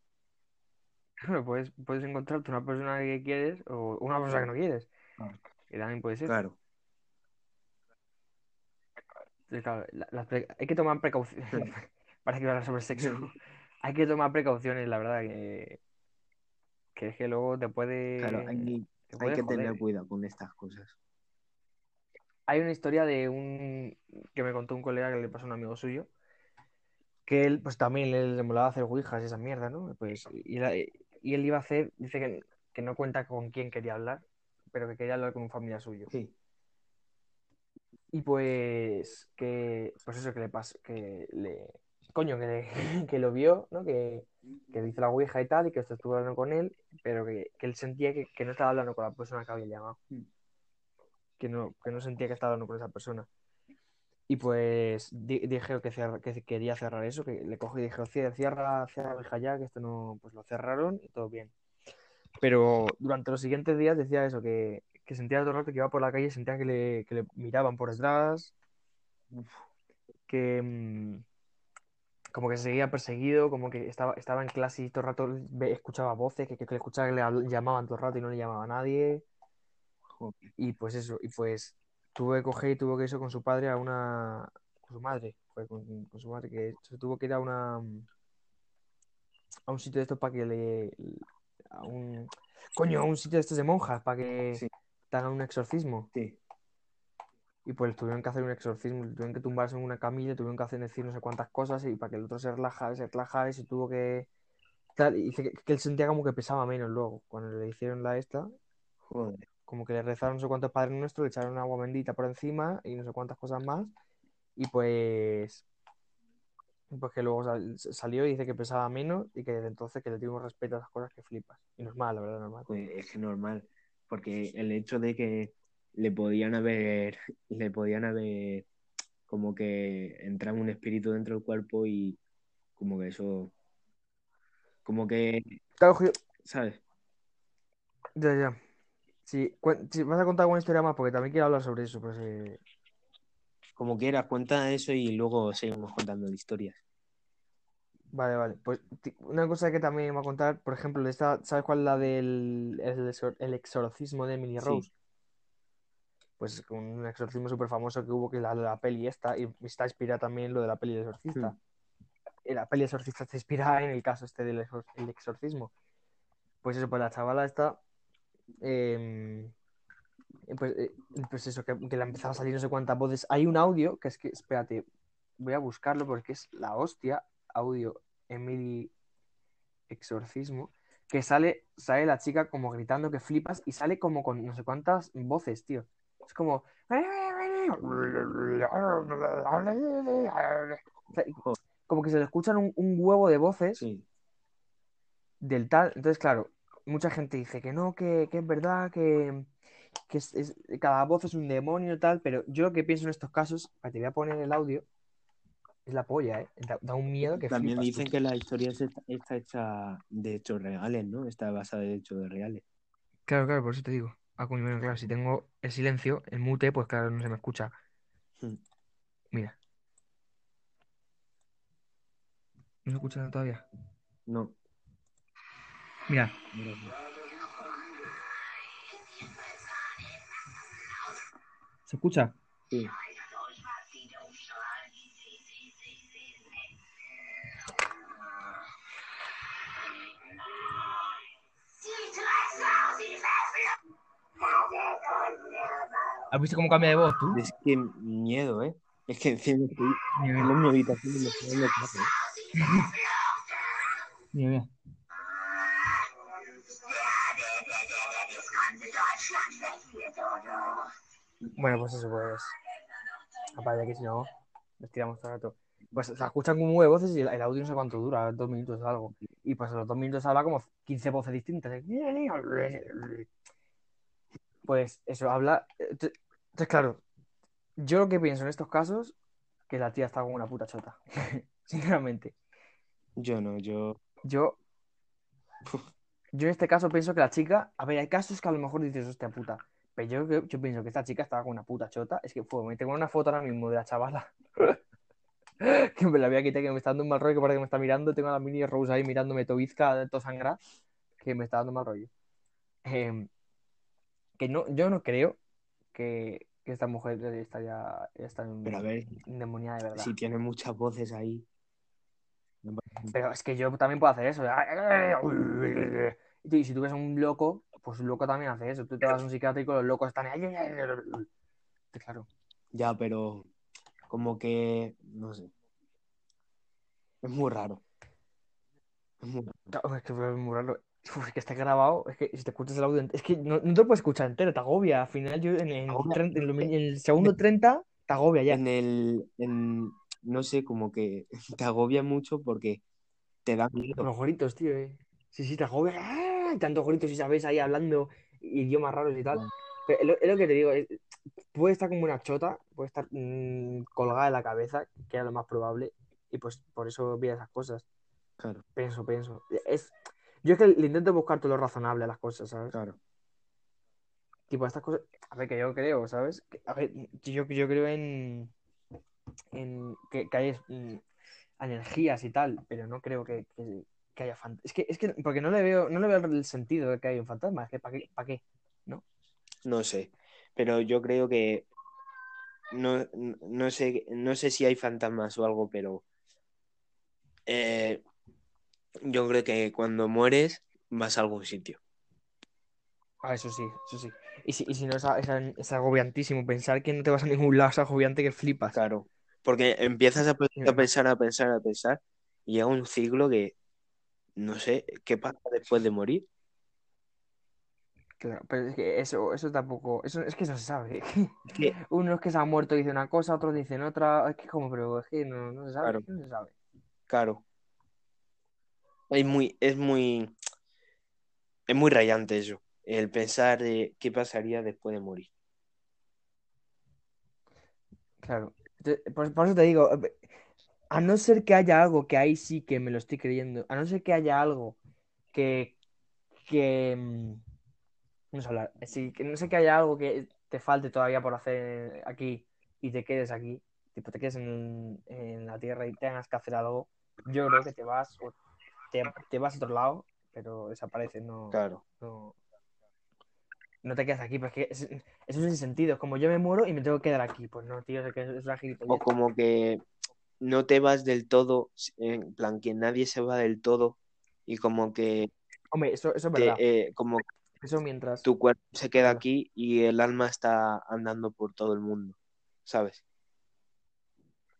Claro, puedes, puedes encontrarte una persona que quieres o una persona que no quieres, Claro. Que también puede ser. Claro, claro, la- hay que tomar precauciones. Parece que hablar sobre sexo. Hay que tomar precauciones, la verdad, que, que es que luego te claro, puede, hay, te hay que joder. tener cuidado con estas cosas. Hay una historia de un que me contó un colega que le pasó a un amigo suyo, que él, pues también le, le molaba hacer ouijas y esa mierda, ¿no? Pues, y, la- y él iba a hacer, dice que, que no cuenta con quién quería hablar, pero que quería hablar con un familiar suyo. Sí, Y pues que, pues eso que le pasó, que le, coño, que, le- que lo vio, ¿no? Que, que le hizo la ouija y tal, y que esto estuvo hablando con él, pero que, que él sentía que, que no estaba hablando con la persona que había llamado. Que no, que no sentía que estaba hablando con esa persona. Y pues di- dije que, cerra- que quería cerrar eso, que le cogí y dije, "Cier- cierra, cierra la ouija ya, que esto no, pues lo cerraron y todo bien. Pero durante los siguientes días decía eso, que, que sentía todo el rato que iba por la calle, sentía que le, que le miraban por detrás, que mm, como que se seguía perseguido, como que estaba, estaba en clase y todo el rato escuchaba voces, que, que, que le escuchaba que le llamaban todo el rato y no le llamaba a nadie. Joder. Y pues eso, y pues tuve que coger y tuvo que irse con su padre a una. con su madre, fue con, con su madre, que se tuvo que ir a una. a un sitio de estos para que le. A un. coño, a un sitio de estos de monjas, para que Sí. te hagan un exorcismo. Sí. Y pues tuvieron que hacer un exorcismo, tuvieron que tumbarse en una camilla, tuvieron que hacer decir no sé cuántas cosas y para que el otro se relajara, se relajara y se tuvo que. Tal, y que él sentía como que pesaba menos luego. Cuando le hicieron la esta, Joder. como que le rezaron no sé cuántos padres nuestros, le echaron agua bendita por encima y no sé cuántas cosas más. Y pues. Pues que luego sal- salió y dice que pesaba menos y que desde entonces que le tuvimos respeto a esas cosas que flipas. Y normal, la verdad, normal. Pues es que normal, porque el hecho de que le podían haber, le podían haber como que entrar un espíritu dentro del cuerpo y como que eso, como que, Claro, ¿sabes? ya, ya. Sí, cuen- sí, vas a contar alguna historia más porque también quiero hablar sobre eso. Pues, Como quieras, cuenta eso y luego seguimos contando historias. Vale, vale. Pues una cosa que también va a contar, por ejemplo, de esta, ¿sabes cuál es la del el, exor- el exorcismo de Emily Sí. Rose? Pues un exorcismo súper famoso que hubo que la, la peli esta, y está inspirada también lo de la peli del exorcista. Hmm. La peli exorcista está inspirada en el caso este del exor- el exorcismo. Pues eso, pues la chavala esta, eh, pues, eh, pues eso, que, que le empezaba a salir no sé cuántas voces. Hay un audio que es que, espérate, voy a buscarlo porque es la hostia, audio Emily exorcismo, que sale, sale la chica como gritando que flipas y sale como con no sé cuántas voces, tío. Es como... Como que se le escuchan un, un huevo de voces Sí, del tal. Entonces, claro, mucha gente dice que no, que, que es verdad, que, que es- es- cada voz es un demonio y tal, pero yo lo que pienso en estos casos, te voy a poner el audio, es la polla, ¿eh? Da, da un miedo que también flipas, dicen tú. que la historia está, hecha de hechos reales, ¿no? Está basada en hechos reales. Claro, claro, por eso te digo. Ah, coño, bueno, claro, si tengo el silencio, el mute, pues claro, no se me escucha. Hmm. Mira. ¿No se escucha todavía? No. Mira. ¿Se escucha? Sí. ¿Has visto cómo cambia de voz tú? Es que miedo, ¿eh? Es que encima estoy en mira, mi habitación y me estoy dando clase, ¿eh? mira, mira. Bueno, pues eso, pues. Aparte que si no, nos tiramos todo el rato. Pues se escuchan como de voces y el, el audio no sé cuánto dura, dos minutos o algo. Y pues a los dos minutos habla como 15 voces distintas. Pues eso, habla. Entonces, claro, yo lo que pienso en estos casos, que la tía está como una puta chota. Sinceramente. Yo no, yo. Yo. Yo en este caso pienso que la chica. A ver, hay casos que a lo mejor dices, hostia puta. Pero yo, yo, yo pienso que esta chica estaba con una puta chota. Es que fue, me tengo una foto ahora mismo de la chavala. que me la voy a quitar, que me está dando un mal rollo, que parece que me está mirando. Tengo a la mini Rose ahí mirándome tobizca, todo sangra. Que me está dando mal rollo. Eh, que no, yo no creo que, que esta mujer está ya está en, Pero a ver, endemoniada de verdad. si tiene muchas voces ahí. Pero es que yo también puedo hacer eso. Y si tú ves a un loco, pues un loco también hace eso. Tú te vas a un psiquiátrico, los locos están ahí. Claro. Ya, pero como que. No sé. Es muy raro. Es muy raro. Es que es muy raro. Uf, es que está grabado. Es que si te escuchas el audio. Es que no, no te lo puedes escuchar entero, te agobia. Al final, yo en, en, Agobia. 30 en lo- en el segundo 30 te agobia ya. En el. En, no sé, como que te agobia mucho porque te da miedo. los gritos, tío. eh. Sí, sí, te agobia. ¡Ah! Y tantos gritos y sabes ahí hablando idiomas raros y tal. Pero es lo, es lo que te digo. es- puede estar como una chota, puede estar mm, colgada en la cabeza, que era lo más probable. Y pues por eso vi esas cosas. Claro. Pienso, pienso. Es, Yo es que le intento buscar todo lo razonable a las cosas, ¿sabes? Claro. Tipo, estas cosas. A ver, que yo creo, ¿sabes? Que- a ver, yo, yo creo en. en que, que hay mm, energías y tal, pero no creo que, que, que haya fantasmas. Es que, es que, porque no le veo, no le veo el sentido de que haya un fantasma. Es que, ¿para qué? ¿Para qué? No sé. Pero yo creo que. No, no- no sé, no sé si hay fantasmas o algo, pero. eh, yo creo que cuando mueres vas a algún sitio. Ah, eso sí, eso sí. Y si, y si no, es, es, agobiantísimo. Pensar que no te vas a ningún lado es agobiante que flipas. Claro. Porque empiezas a, a no- pensar, a pensar, a pensar, y llega un ciclo que no sé qué pasa después de morir. Claro, pero es que eso, eso tampoco. Eso, es que eso se sabe. Es que, Unos que se han muerto dicen una cosa, otros dicen otra. Es que como, pero es que no, no se sabe. Claro. No se sabe. claro. Es muy, es muy, es muy rayante eso. El pensar de qué pasaría después de morir. Claro. Por eso te digo, eh, a no ser que haya algo que ahí sí que me lo estoy creyendo, a no ser que haya algo que, que mm, vamos a hablar, sí, que no sé que haya algo que te falte todavía por hacer aquí y te quedes aquí, tipo te quedes en, en la tierra y tengas que hacer algo, yo creo que te vas o te, te vas a otro lado, pero desapareces, no, Claro. no, no te quedas aquí, porque es, eso es sin sentido, es como yo me muero y me tengo que quedar aquí, pues no, tío, es que es una O como que no te vas del todo, en plan que nadie se va del todo y como que Hombre, eso, eso es te- verdad. eh, como Eso mientras. tu cuerpo se queda aquí y el alma está andando por todo el mundo, ¿sabes?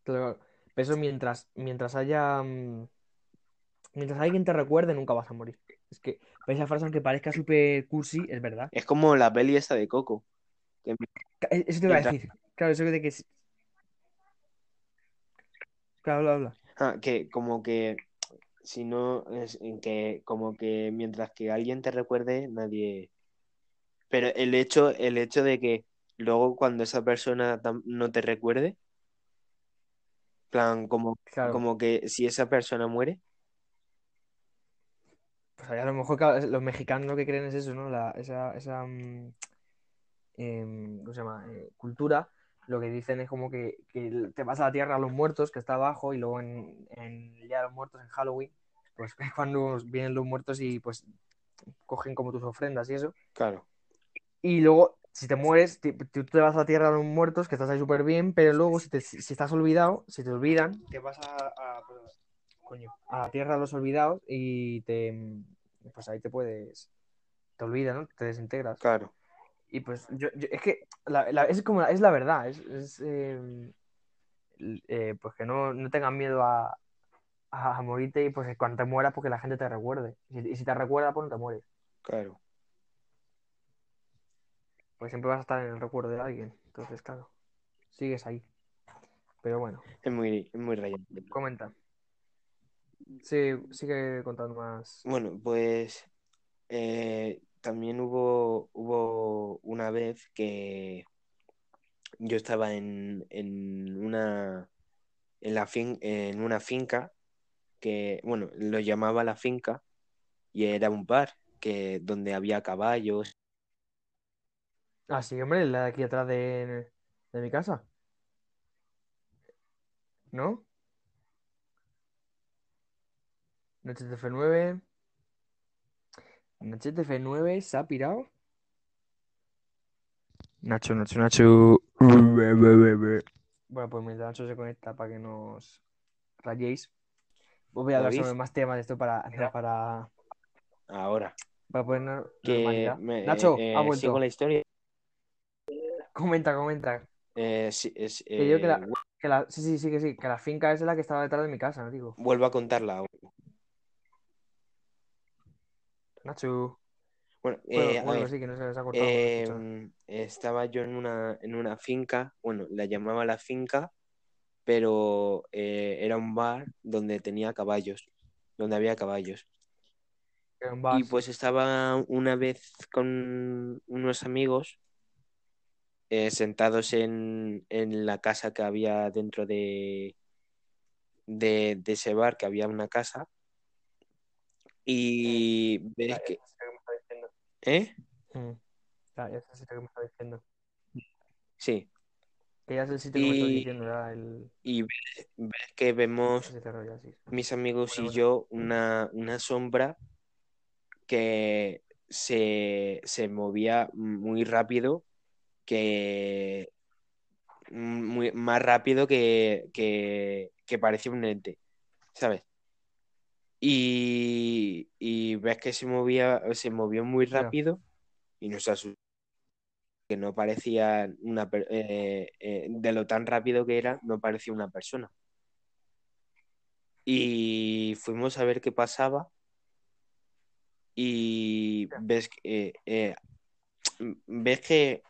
Claro, pero eso mientras, mientras haya. mm, Mientras alguien te recuerde, nunca vas a morir. Es que esa frase, aunque parezca súper cursi, es verdad. Es como la peli esta de Coco. que e, Eso te iba a decir. Claro, eso de que. Habla, habla. Ah, que como que si no es en que como que mientras que alguien te recuerde nadie pero el hecho el hecho de que luego cuando esa persona no te recuerde plan como Claro. como que si esa persona muere Pues a lo mejor los mexicanos lo que creen es eso, ¿no? La, esa, esa mm, em, ¿cómo se llama? Eh, cultura, lo que dicen es como que, que te vas a la tierra a los muertos, que está abajo, y luego en, en el Día de los Muertos, en Halloween, pues es cuando vienen los muertos y pues cogen como tus ofrendas y eso. claro Y luego, si te mueres, ti- tú te vas a la tierra de los muertos, que estás ahí súper bien, pero luego si, te, si estás olvidado, si te olvidan, te vas a, a- coño, a la tierra de los olvidados y te pues ahí te puedes te olvidas, ¿no? Te desintegras. claro Y pues yo, yo- es que la- la- es como la- es la verdad, es, es, eh, eh, pues que no, no tengan miedo a, a, a morirte y pues cuando te mueras porque la gente te recuerde. Y si, y si te recuerda, pues no te mueres. claro Pues siempre vas a estar en el recuerdo de alguien. Entonces, claro, sigues ahí. Pero bueno, es muy es muy rayante comenta. Sí, sigue contando más. bueno pues eh, también hubo hubo una vez que yo estaba en, en una en la fin, en una finca que bueno lo llamaba la finca y era un bar que donde había caballos Ah, sí, hombre, la de aquí atrás de, de mi casa. ¿No? Noches de F9. Noches de F9 se ha pirado. Nacho, Nacho, Nacho. Bueno, pues mientras Nacho se conecta para que nos rayéis. Os voy a hablar sobre más temas de esto para, para, ahora para poner que me- Nacho, eh, ha vuelto. sigo la historia Comenta, comenta. Eh, sí, es- Que yo eh, que la, que la- sí, sí, sí, que sí, que la finca es la que estaba detrás de mi casa, ¿no? Digo, vuelvo a contarla ahora. Nacho. bueno, Bueno, eh, bueno, sí, que no se les ha cortado. eh, escuchar. estaba yo en una en una finca bueno la llamaba la finca pero eh, era un bar donde tenía caballos donde había caballos Era un Y pues estaba una vez con unos amigos eh, sentados en, en la casa que había dentro de, de, de ese bar, que había una casa. Y ves Ya, que... ese sitio que me está diciendo. ¿Eh? Mm. Ya, ya es el sitio que me está diciendo. Sí. Que ya es el sitio que me estás Y, diciendo, ya el... y ves, ves que vemos sí. mis amigos Bueno, y bueno. yo una, una sombra que se, se movía muy rápido, que muy, más rápido que, que, que parecía un ente, ¿sabes? Y, y ves que se movía, se movió muy rápido y nos asustó que no parecía una eh, eh, de lo tan rápido que era, no parecía una persona. Y fuimos a ver qué pasaba y ves que eh, ves que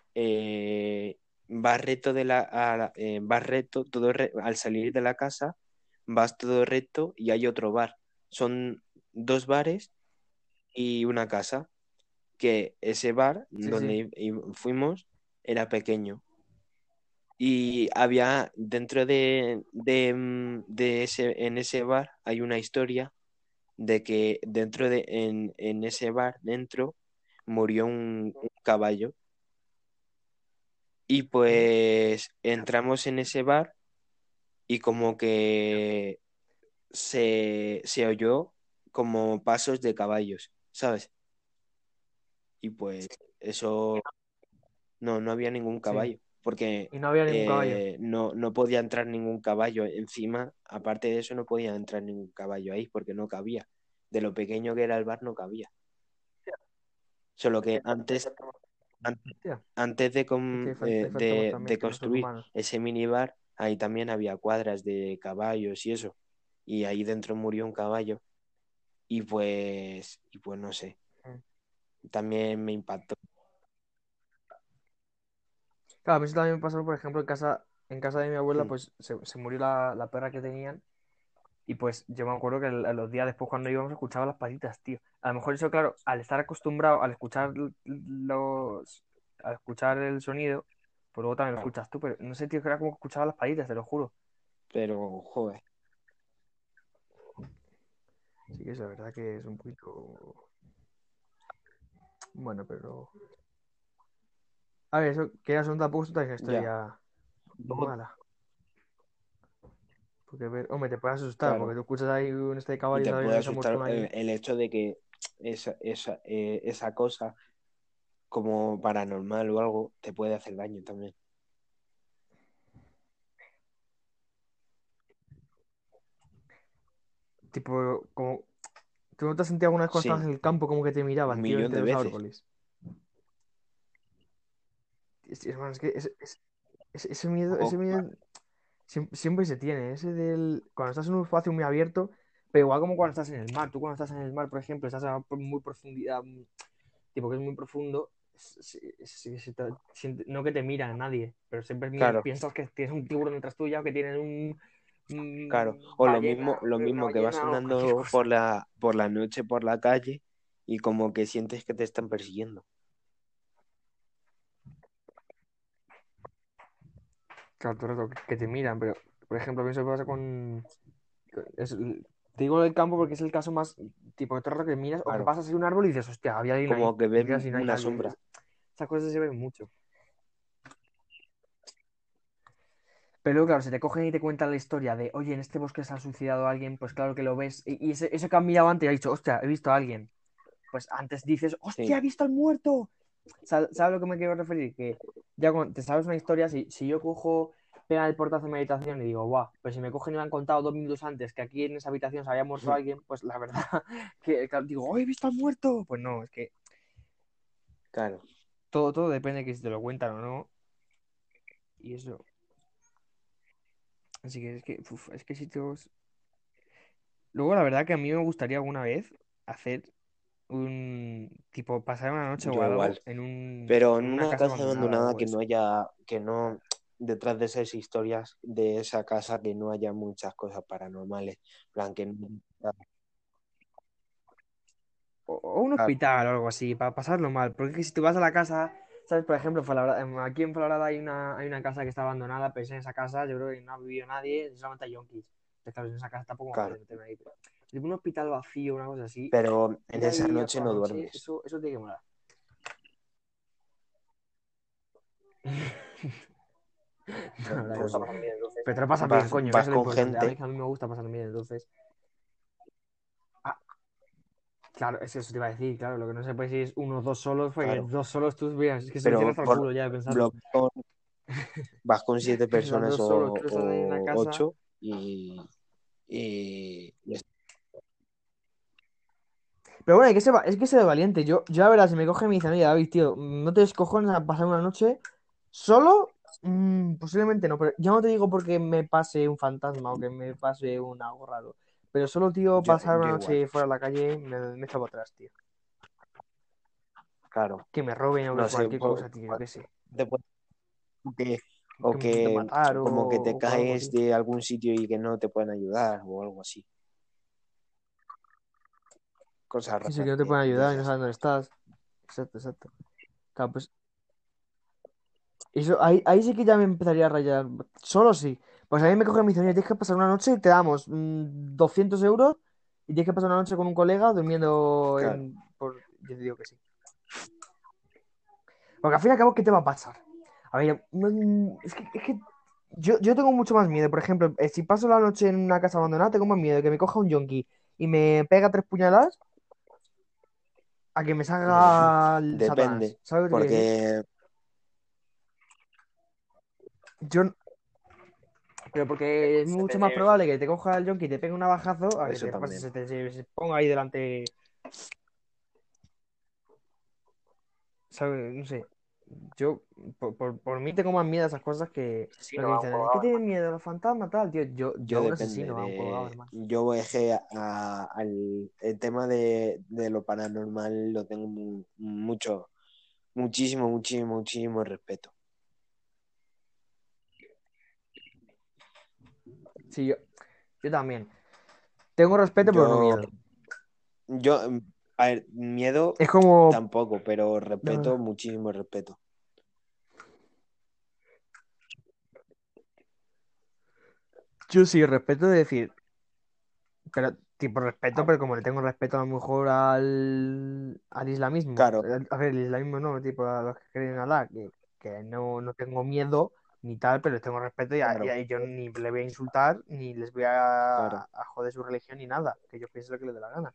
vas recto de la, a vas recto, todo re- al salir de la casa, vas todo recto y hay otro bar. Son dos bares y una casa. Que ese bar Sí, donde sí. fuimos era pequeño. Y había dentro de, de, mm, de ese, en ese bar hay una historia de que dentro de, en, en ese bar, dentro, murió un, un caballo. Y pues entramos en ese bar y como que se, se oyó como pasos de caballos, ¿sabes? Y pues eso no, no había ningún Sí. caballo, porque Y no había ningún caballo. eh, no, no podía entrar ningún caballo. Encima, aparte de eso, no podía entrar ningún caballo ahí porque no cabía. De lo pequeño que era el bar, no cabía. Solo que antes, antes, antes de, falta, eh, de, de con construir ese minibar, ahí también había cuadras de caballos y eso. Y ahí dentro murió un caballo. Y pues, y pues no sé, también me impactó. Claro, a mí eso también me pasó, por ejemplo, en casa, en casa de mi abuela, pues se, se murió la, la perra que tenían. Y pues yo me acuerdo que el- los días después cuando íbamos escuchaba las patitas, tío. A lo mejor eso, claro, al estar acostumbrado, al escuchar los, al escuchar el sonido, pues luego también lo escuchas tú, pero no sé, tío, que era como que escuchaba las patitas, te lo juro. Pero, joder, Sí que es la verdad que es un poquito... Bueno, pero... A ver, eso, que son tampoco es historia mala. Porque, ver, hombre, te puede asustar, claro. porque tú escuchas ahí un este caballo y te puede asustar el, el hecho de que esa, esa, eh, esa cosa, como paranormal o algo, te puede hacer daño también. Tipo, como... ¿Tú no te has sentido alguna vez cuando estabas Sí, en el campo como que te un miraban, tío, millón de veces. árboles? Es, es, hermano, es que ese, miedo, ese miedo siem- siempre, se tiene, ese del... Cuando estás en un espacio muy abierto, pero igual como cuando estás en el mar. Tú cuando estás en el mar, por ejemplo, estás a muy profundidad, mm, tipo que es muy profundo, es- es- es- no que te mira nadie, pero siempre Claro, piensas que tienes un tiburón detrás tuya o que tienes un... claro. O lo mismo, lo mismo que vas andando por la, por la noche por la calle y como que sientes que te están persiguiendo. Claro, todo el rato que que te miran, pero por ejemplo, a mí eso pasa con. es- te digo el campo porque es el caso más. Tipo, que todo el rato que miras o que pasas ahí un árbol y dices, hostia, había alguien ahí. como que Y ves miras y no hay una sombra. Es- Esas cosas se ven mucho. Pero luego, claro, si te cogen y te cuentan la historia de, oye, en este bosque se ha suicidado alguien, pues claro que lo ves. Y, y ese, eso que han mirado antes y ha dicho, hostia, he visto a alguien. Pues antes dices, hostia, Sí, he visto al muerto. Sa- ¿Sabes a lo que me quiero referir? Que ya cuando te sabes una historia, si, si yo cojo, pega el portazo de meditación y digo, guau, pues si me cogen y me han contado dos minutos antes que aquí en esa habitación se había muerto alguien, pues la verdad que claro, digo, oh, he visto al muerto. Pues no, es que claro. todo, todo depende de que si te lo cuentan o no. Y eso. Así que es que, uf, es que sitios. Luego, la verdad que a mí me gustaría alguna vez hacer un tipo pasar una noche o algo igual. en un Pero en una una casa casa abandonada que de no haya, que no, detrás de esas historias de esa casa que no haya muchas cosas paranormales. Plan, que no- O, o un Claro, hospital o algo así, para pasarlo mal. Porque si tú vas a la casa, ¿sabes? Por ejemplo, em, aquí en Fuenlabrada hay una, hay una casa que está abandonada, pero en esa casa yo creo que no ha vivido nadie, solamente hay yonkis. Entonces, claro, en esa casa tampoco me claro. apetece meterme ahí. pero Tipo un hospital vacío, una cosa así. Pero en esa a noche no la duermes. Eso, eso tiene que molar. No, Pues no. sí. Pero te lo pasas bien, coño. vas con importante. A gente. mí, a mí me gusta pasarme bien, entonces. Claro, es eso te iba a decir, claro. Lo que no se puede decir es unos dos solos, porque Claro. dos solos tú, mira, es que se me hasta el culo ya de pensarlo. Lo- con- vas con siete personas o, solos, casa. ocho y, y- Pero bueno, hay que ser, es que ser valiente. Yo, yo la verdad, si me coge y me dice, oye, David, tío, no te descojones a pasar una noche solo, Mm, posiblemente no, pero ya no te digo porque me pase un fantasma o que me pase un algo raro. Pero solo, tío, Yo- pasar una yo noche igual. fuera de la calle me, me para atrás, tío. claro, Que me roben o No cualquier por- cosa, tío, yo qué sé. te puede- o que, Que matar como que te caes de algún sitio y que no te pueden ayudar o algo así. Cosas Sí, sí, raras que no te de- pueden de ayudar y no saben dónde estás. Exacto, exacto. Claro, pues. Eso, ahí, ahí sí que ya me empezaría a rayar. Solo sí. Pues a mí me cogen y me dicen, "Oye, tienes que pasar una noche y te damos mm, 200 euros y tienes que pasar una noche con un colega durmiendo Claro. en. Por... Yo te digo que sí. Porque al fin y al cabo, ¿qué te va a pasar? A ver, es que, es que yo, yo tengo mucho más miedo. Por ejemplo, eh, si paso la noche en una casa abandonada, tengo más miedo de que me coja un yonki y me pega tres puñaladas a que me salga el Depende, Satanás. ¿Sabes porque Yo. Pero porque es mucho más probable que te coja el yonki y te pegue un navajazo a que Eso te, pase- también. se, te- se- se ponga ahí delante. ¿Sabes? No sé. Yo, por, por, por mí, tengo más miedo a esas cosas que. Sí, no, dicen, ¿qué tienes miedo a los fantasmas? Tal, tío. Yo, yo, yo asesino, de... Yo dejé al el tema de, de lo paranormal lo tengo mu- mucho, muchísimo, muchísimo, muchísimo respeto. Sí, yo, yo también. Tengo respeto, pero no miedo. yo, a ver, miedo Es como. tampoco, pero respeto, muchísimo respeto. Yo sí, respeto de decir. Pero, tipo, respeto, pero como le tengo respeto a lo mejor al, al islamismo. Claro. A ver, el islamismo no, tipo, a los que creen en Alá, que, que no, no tengo miedo ni tal, pero les tengo respeto y, a, Claro. y ellos ni le voy a insultar, ni les voy a, Claro. a joder su religión ni nada, que ellos piensen lo que les dé la gana.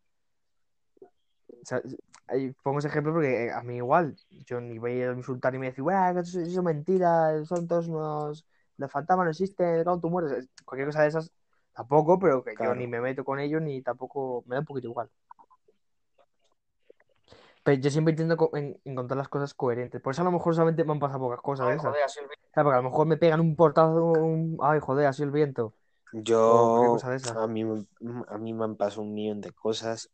O sea, ahí pongo ese ejemplo porque eh, a mí igual, yo ni voy a insultar ni me decir, "Buah, que eso, eso es mentira, son todos unos, los fantasmas no existen, cuando tú mueres, cualquier cosa de esas, tampoco, pero que yo Claro. ni me meto con ellos ni tampoco, me da un poquito igual. Pero yo siempre intento co- en- encontrar las cosas coherentes, por eso a lo mejor solamente me han pasado pocas cosas de esas. Claro, porque a lo mejor me pegan un portazo, un... ay, joder, ha sido el viento. Yo, cosa de esas. a mí, me- a mí me han pasado un millón de cosas.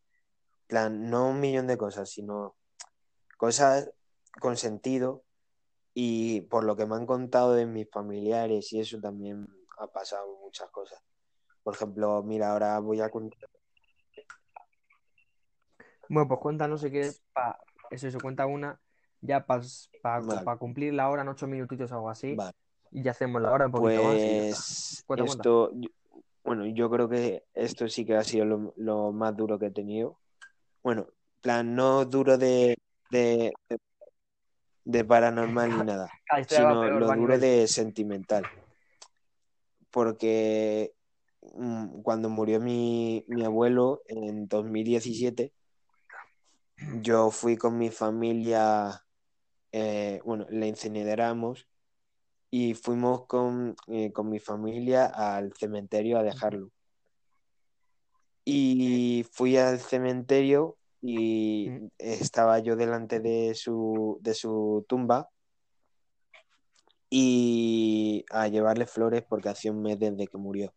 plan, no un millón de cosas, sino cosas con sentido. Y por lo que me han contado de mis familiares y eso también ha pasado muchas cosas. Por ejemplo, mira, ahora voy a contar. Bueno, pues cuéntanos si quieres, pa... eso, eso, cuenta una, ya para Vale. cumplir la hora en ocho minutitos o algo así, Vale. y ya hacemos la hora un poquito más. Pues Cuenta, cuenta. esto, yo- bueno, yo creo que esto sí que ha sido lo, lo más duro que he tenido. Bueno, plan, no duro de, de, de- de paranormal ni nada, sino peor, lo duro de sentimental. Porque mm, cuando murió mi, mi abuelo en 2017, yo fui con mi familia, eh, bueno, le incineramos y fuimos con, eh, con mi familia al cementerio a dejarlo. Y fui al cementerio y estaba yo delante de su, de su tumba y a llevarle flores porque hacía un mes desde que murió.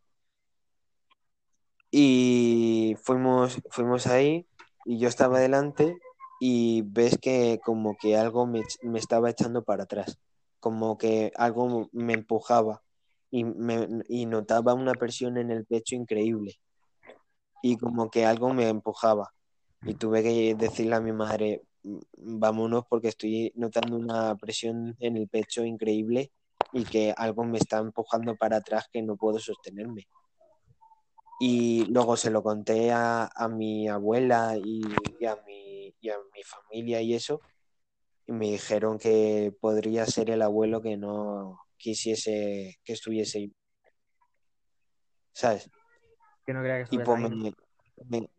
Y fuimos, fuimos ahí y yo estaba delante y ves que como que algo me, me estaba echando para atrás, como que algo me empujaba y, me, y notaba una presión en el pecho increíble y como que algo me empujaba y tuve que decirle a mi madre, vámonos porque estoy notando una presión en el pecho increíble y que algo me está empujando para atrás que no puedo sostenerme. Y luego se lo conté a, a mi abuela y, y a mi, y a mi familia y eso. Y me dijeron que podría ser el abuelo que no quisiese que estuviese ahí. ¿Sabes? Que no quería que Y estuvieras pues ahí. me, me-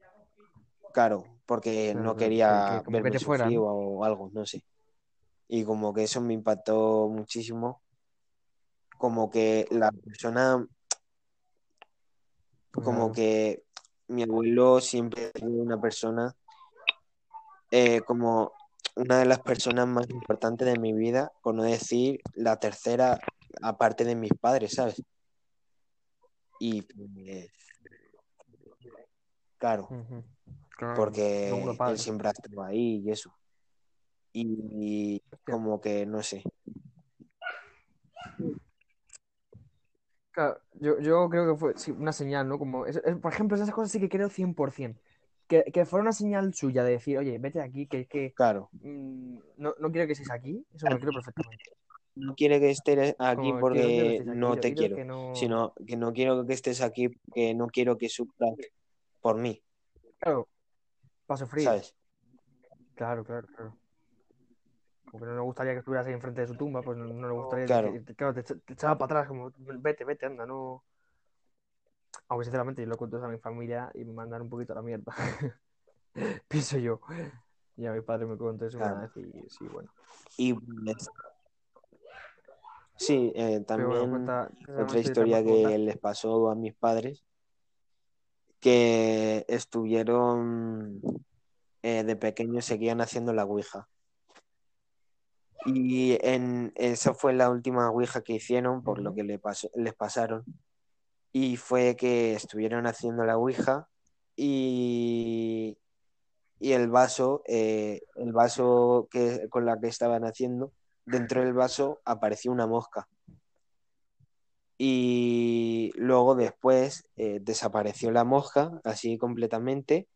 claro, porque no que- quería que- que que verme sufrir ¿no? o algo, no sé. Y como que eso me impactó muchísimo, como que la persona, como Claro. que mi abuelo siempre fue una persona, eh, como una de las personas más importantes de mi vida, por no decir la tercera, aparte de mis padres, ¿sabes? Y pues, claro, porque él siempre ha estado ahí y eso. Y como que, no sé, Claro, yo, yo creo que fue sí, una señal, ¿no? Como, es- es- por ejemplo, esas cosas sí que creo 100%. Que, que fuera una señal suya de decir, oye, vete de aquí, que, que claro, mm, no, no quiero que estéis aquí. Eso me lo creo perfectamente. no quiere que estés aquí Como, quiero porque aquí, no te quiero, que no... sino que no quiero que estés aquí porque no quiero que sufras por mí, Claro, para sufrir. ¿sabes? Claro, claro, claro. Como que no le gustaría que estuvieras ahí enfrente de su tumba, pues no, no le gustaría Claro. que, claro, te, te echaba para atrás, como, vete, vete, anda, no... Aunque sinceramente yo lo cuento a mi familia y me mandan un poquito a la mierda. Pienso yo. Y a mi padre me contó eso Claro. una vez y sí, bueno. Y sí, eh, bueno, también cuenta otra sinceramente, historia que les pasó a mis padres, que estuvieron eh, de pequeños, seguían haciendo la Ouija. Y en, esa fue la última Ouija que hicieron, por lo que le pasó, les pasaron. Y fue que estuvieron haciendo la Ouija y, y el vaso, eh, el vaso que, con la que estaban haciendo, dentro del vaso apareció una mosca. Y luego después eh, desapareció la mosca, así completamente.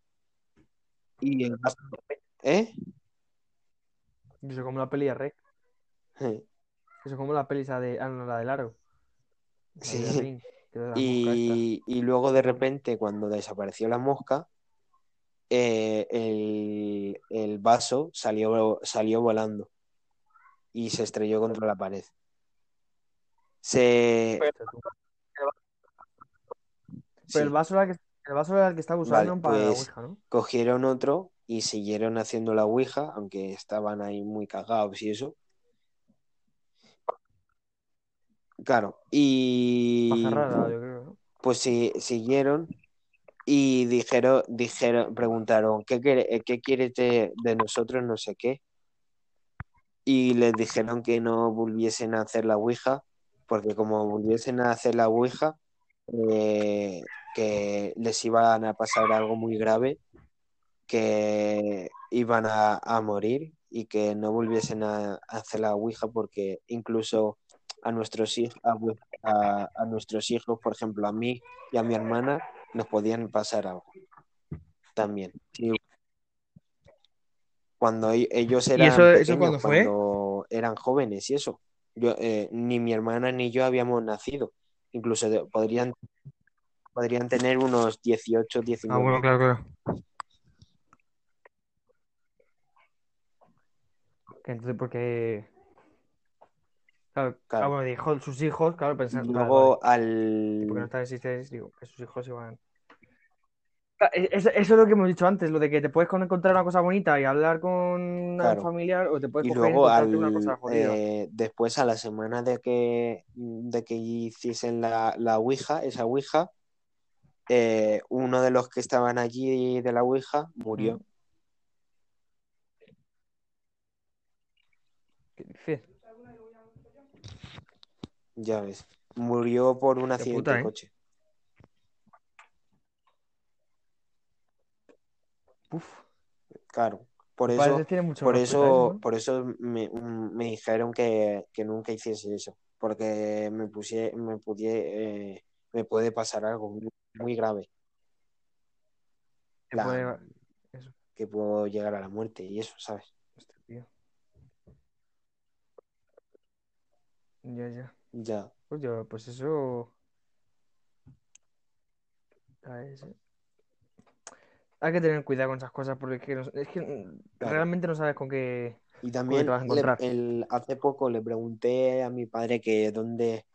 Y el vaso, ¿eh? Eso como la peli de Rec. Eh, Eso como la peli esa de. Ah, no, la del aro. La de Sí. Ring, que era la mosca esta. Y, y luego de repente, cuando desapareció la mosca, eh, el, el vaso salió, salió volando y se estrelló contra la pared. Se... Sí, Pero el vaso era el que, el vaso era el que estaba Vale, usando para la pues- Ouija, ¿no? cogieron otro y siguieron haciendo la Ouija, aunque estaban ahí muy cagados y eso. Claro, y yo creo, ¿no? pues sí, siguieron y dijeron, dijeron, preguntaron, ¿qué, quiere- eh, qué quieres de, de nosotros? No sé qué. Y les dijeron que no volviesen a hacer la Ouija, porque como volviesen a hacer la Ouija, eh, que les iban a pasar algo muy grave, que iban a, a morir y que no volviesen a, a hacer la Ouija porque incluso a nuestros, hij- a, nuestros hijos, por ejemplo, a mí y a mi hermana, nos podían pasar algo también. Cuando e- ellos eran eso- eso pequeños, cuándo fue? cuando eran jóvenes y eso. Yo, eh, ni mi hermana ni yo habíamos nacido. Incluso podrían, podrían tener unos 18, 19. Ah, bueno, claro, claro. Que entonces, porque. Claro, Claro. ah, bueno, dijo sus hijos, claro, pensando. luego Porque no al... está en existencia, digo, que sus hijos iban. E- Eso, es lo que hemos dicho antes, lo de que te puedes con- encontrar una cosa bonita y hablar con un Claro. familiar, o te puedes Y coger luego al, una cosa jodida. eh, después a la semana de que, de que hiciesen la, la Ouija, esa Ouija, eh, uno de los que estaban allí de la Ouija murió. Mm. ¿Qué dices? Ya ves. Murió por un accidente puta, de ¿eh? coche. Uf. Claro. Por eso, por eso, ¿no? por eso me, mm, me dijeron que, que nunca hiciese eso. Porque me pusie, me pudie- eh, me puede pasar algo muy, grave. La- puede- Eso, que puedo llegar a la muerte y eso, ¿sabes? hostia, tío. Ya, ya. Ya. Pues yo, pues eso. A. Hay que tener cuidado con esas cosas porque es que, no- es que Claro. realmente no sabes con qué. Y te también vas a le- encontrar. el- hace poco le pregunté a mi padre que dónde,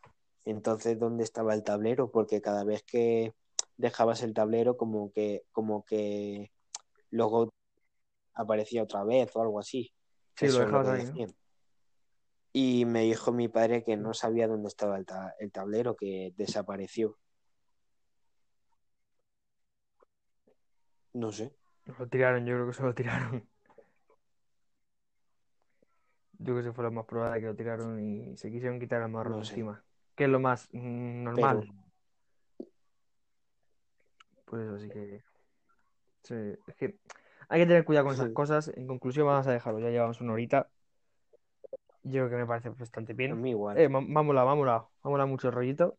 entonces dónde estaba el tablero, porque cada vez que dejabas el tablero como que, como que luego aparecía otra vez o algo así. Sí, lo Eso dejabas ahí, ¿no? Y me dijo mi padre que no sabía dónde estaba el, ta- el tablero, que desapareció. No sé. Lo tiraron, yo creo que se lo tiraron. Yo creo que eso fue lo más probable que lo tiraron y se quisieron quitar el marrón No sé. encima. Que es lo más mm, normal. Pero Pues eso sí que. sí, es que hay que tener cuidado con esas Sí. cosas. En conclusión, vamos a dejarlo. Ya llevamos una horita. Yo creo que me parece bastante a bien. mí igual. Eh, vámonos, vámonos, vámonos mucho el rollito.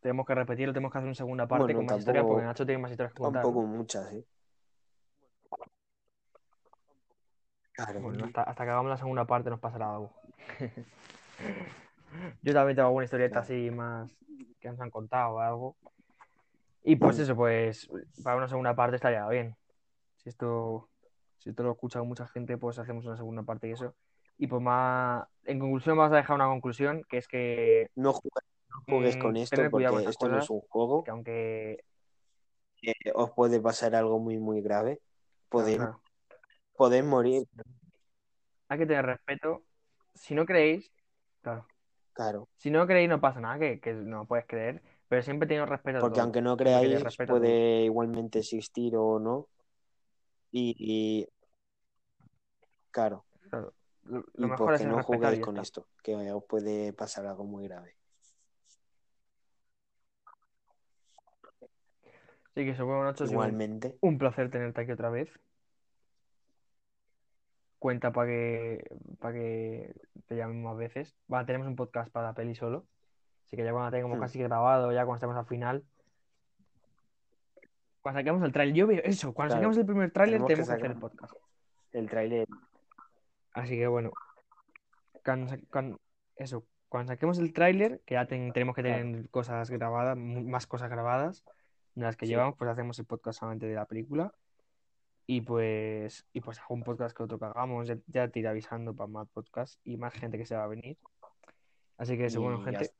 Tenemos que repetirlo, tenemos que hacer una segunda parte Bueno, con más historias porque Nacho tiene más historias que contar. Tampoco muchas, ¿eh? Claro. Bueno, hasta, hasta que hagamos la segunda parte nos pasará algo. Yo también tengo alguna historieta Claro. así más que nos han contado o algo. Y pues Mm. eso, pues para una segunda parte estaría bien. Si esto, si esto lo escucha mucha gente, pues hacemos una segunda parte y eso. Y pues más, en conclusión vamos a dejar una conclusión, que es que, No juegues, no juegues Mm, con esto con porque esto no es un juego. que aunque... que os puede pasar algo muy, muy grave. Podéis, morir, hay que tener respeto. Si no creéis, claro, claro. si no creéis no pasa nada, que, que no puedes creer, pero siempre teniendo respeto Porque aunque no creáis, puede igualmente existir o no. Y, y- claro, Lo, lo y mejor pues es no ya con esto, que os puede pasar algo muy grave. Así que eso, bueno, Nacho, Igualmente, un placer tenerte aquí otra vez. Cuenta para que, para que te llamemos más veces. Va, tenemos un podcast para la peli solo. Así que ya cuando tengamos Hmm. casi grabado, ya cuando estemos al final. Cuando saquemos el tráiler, yo veo eso, cuando Claro. saquemos el primer tráiler Tenemos que tenemos que hacer el podcast. el tráiler, Así que bueno, cuando, sa- cuando- eso, cuando saquemos el tráiler, que ya ten- tenemos que tener cosas grabadas, más cosas grabadas de las que Sí. llevamos, pues hacemos el podcast solamente de la película. Y pues, y pues algún podcast que otro que hagamos, ya, ya te iré avisando para más podcast y más gente que se va a venir. Así que eso, bueno, y ya gente,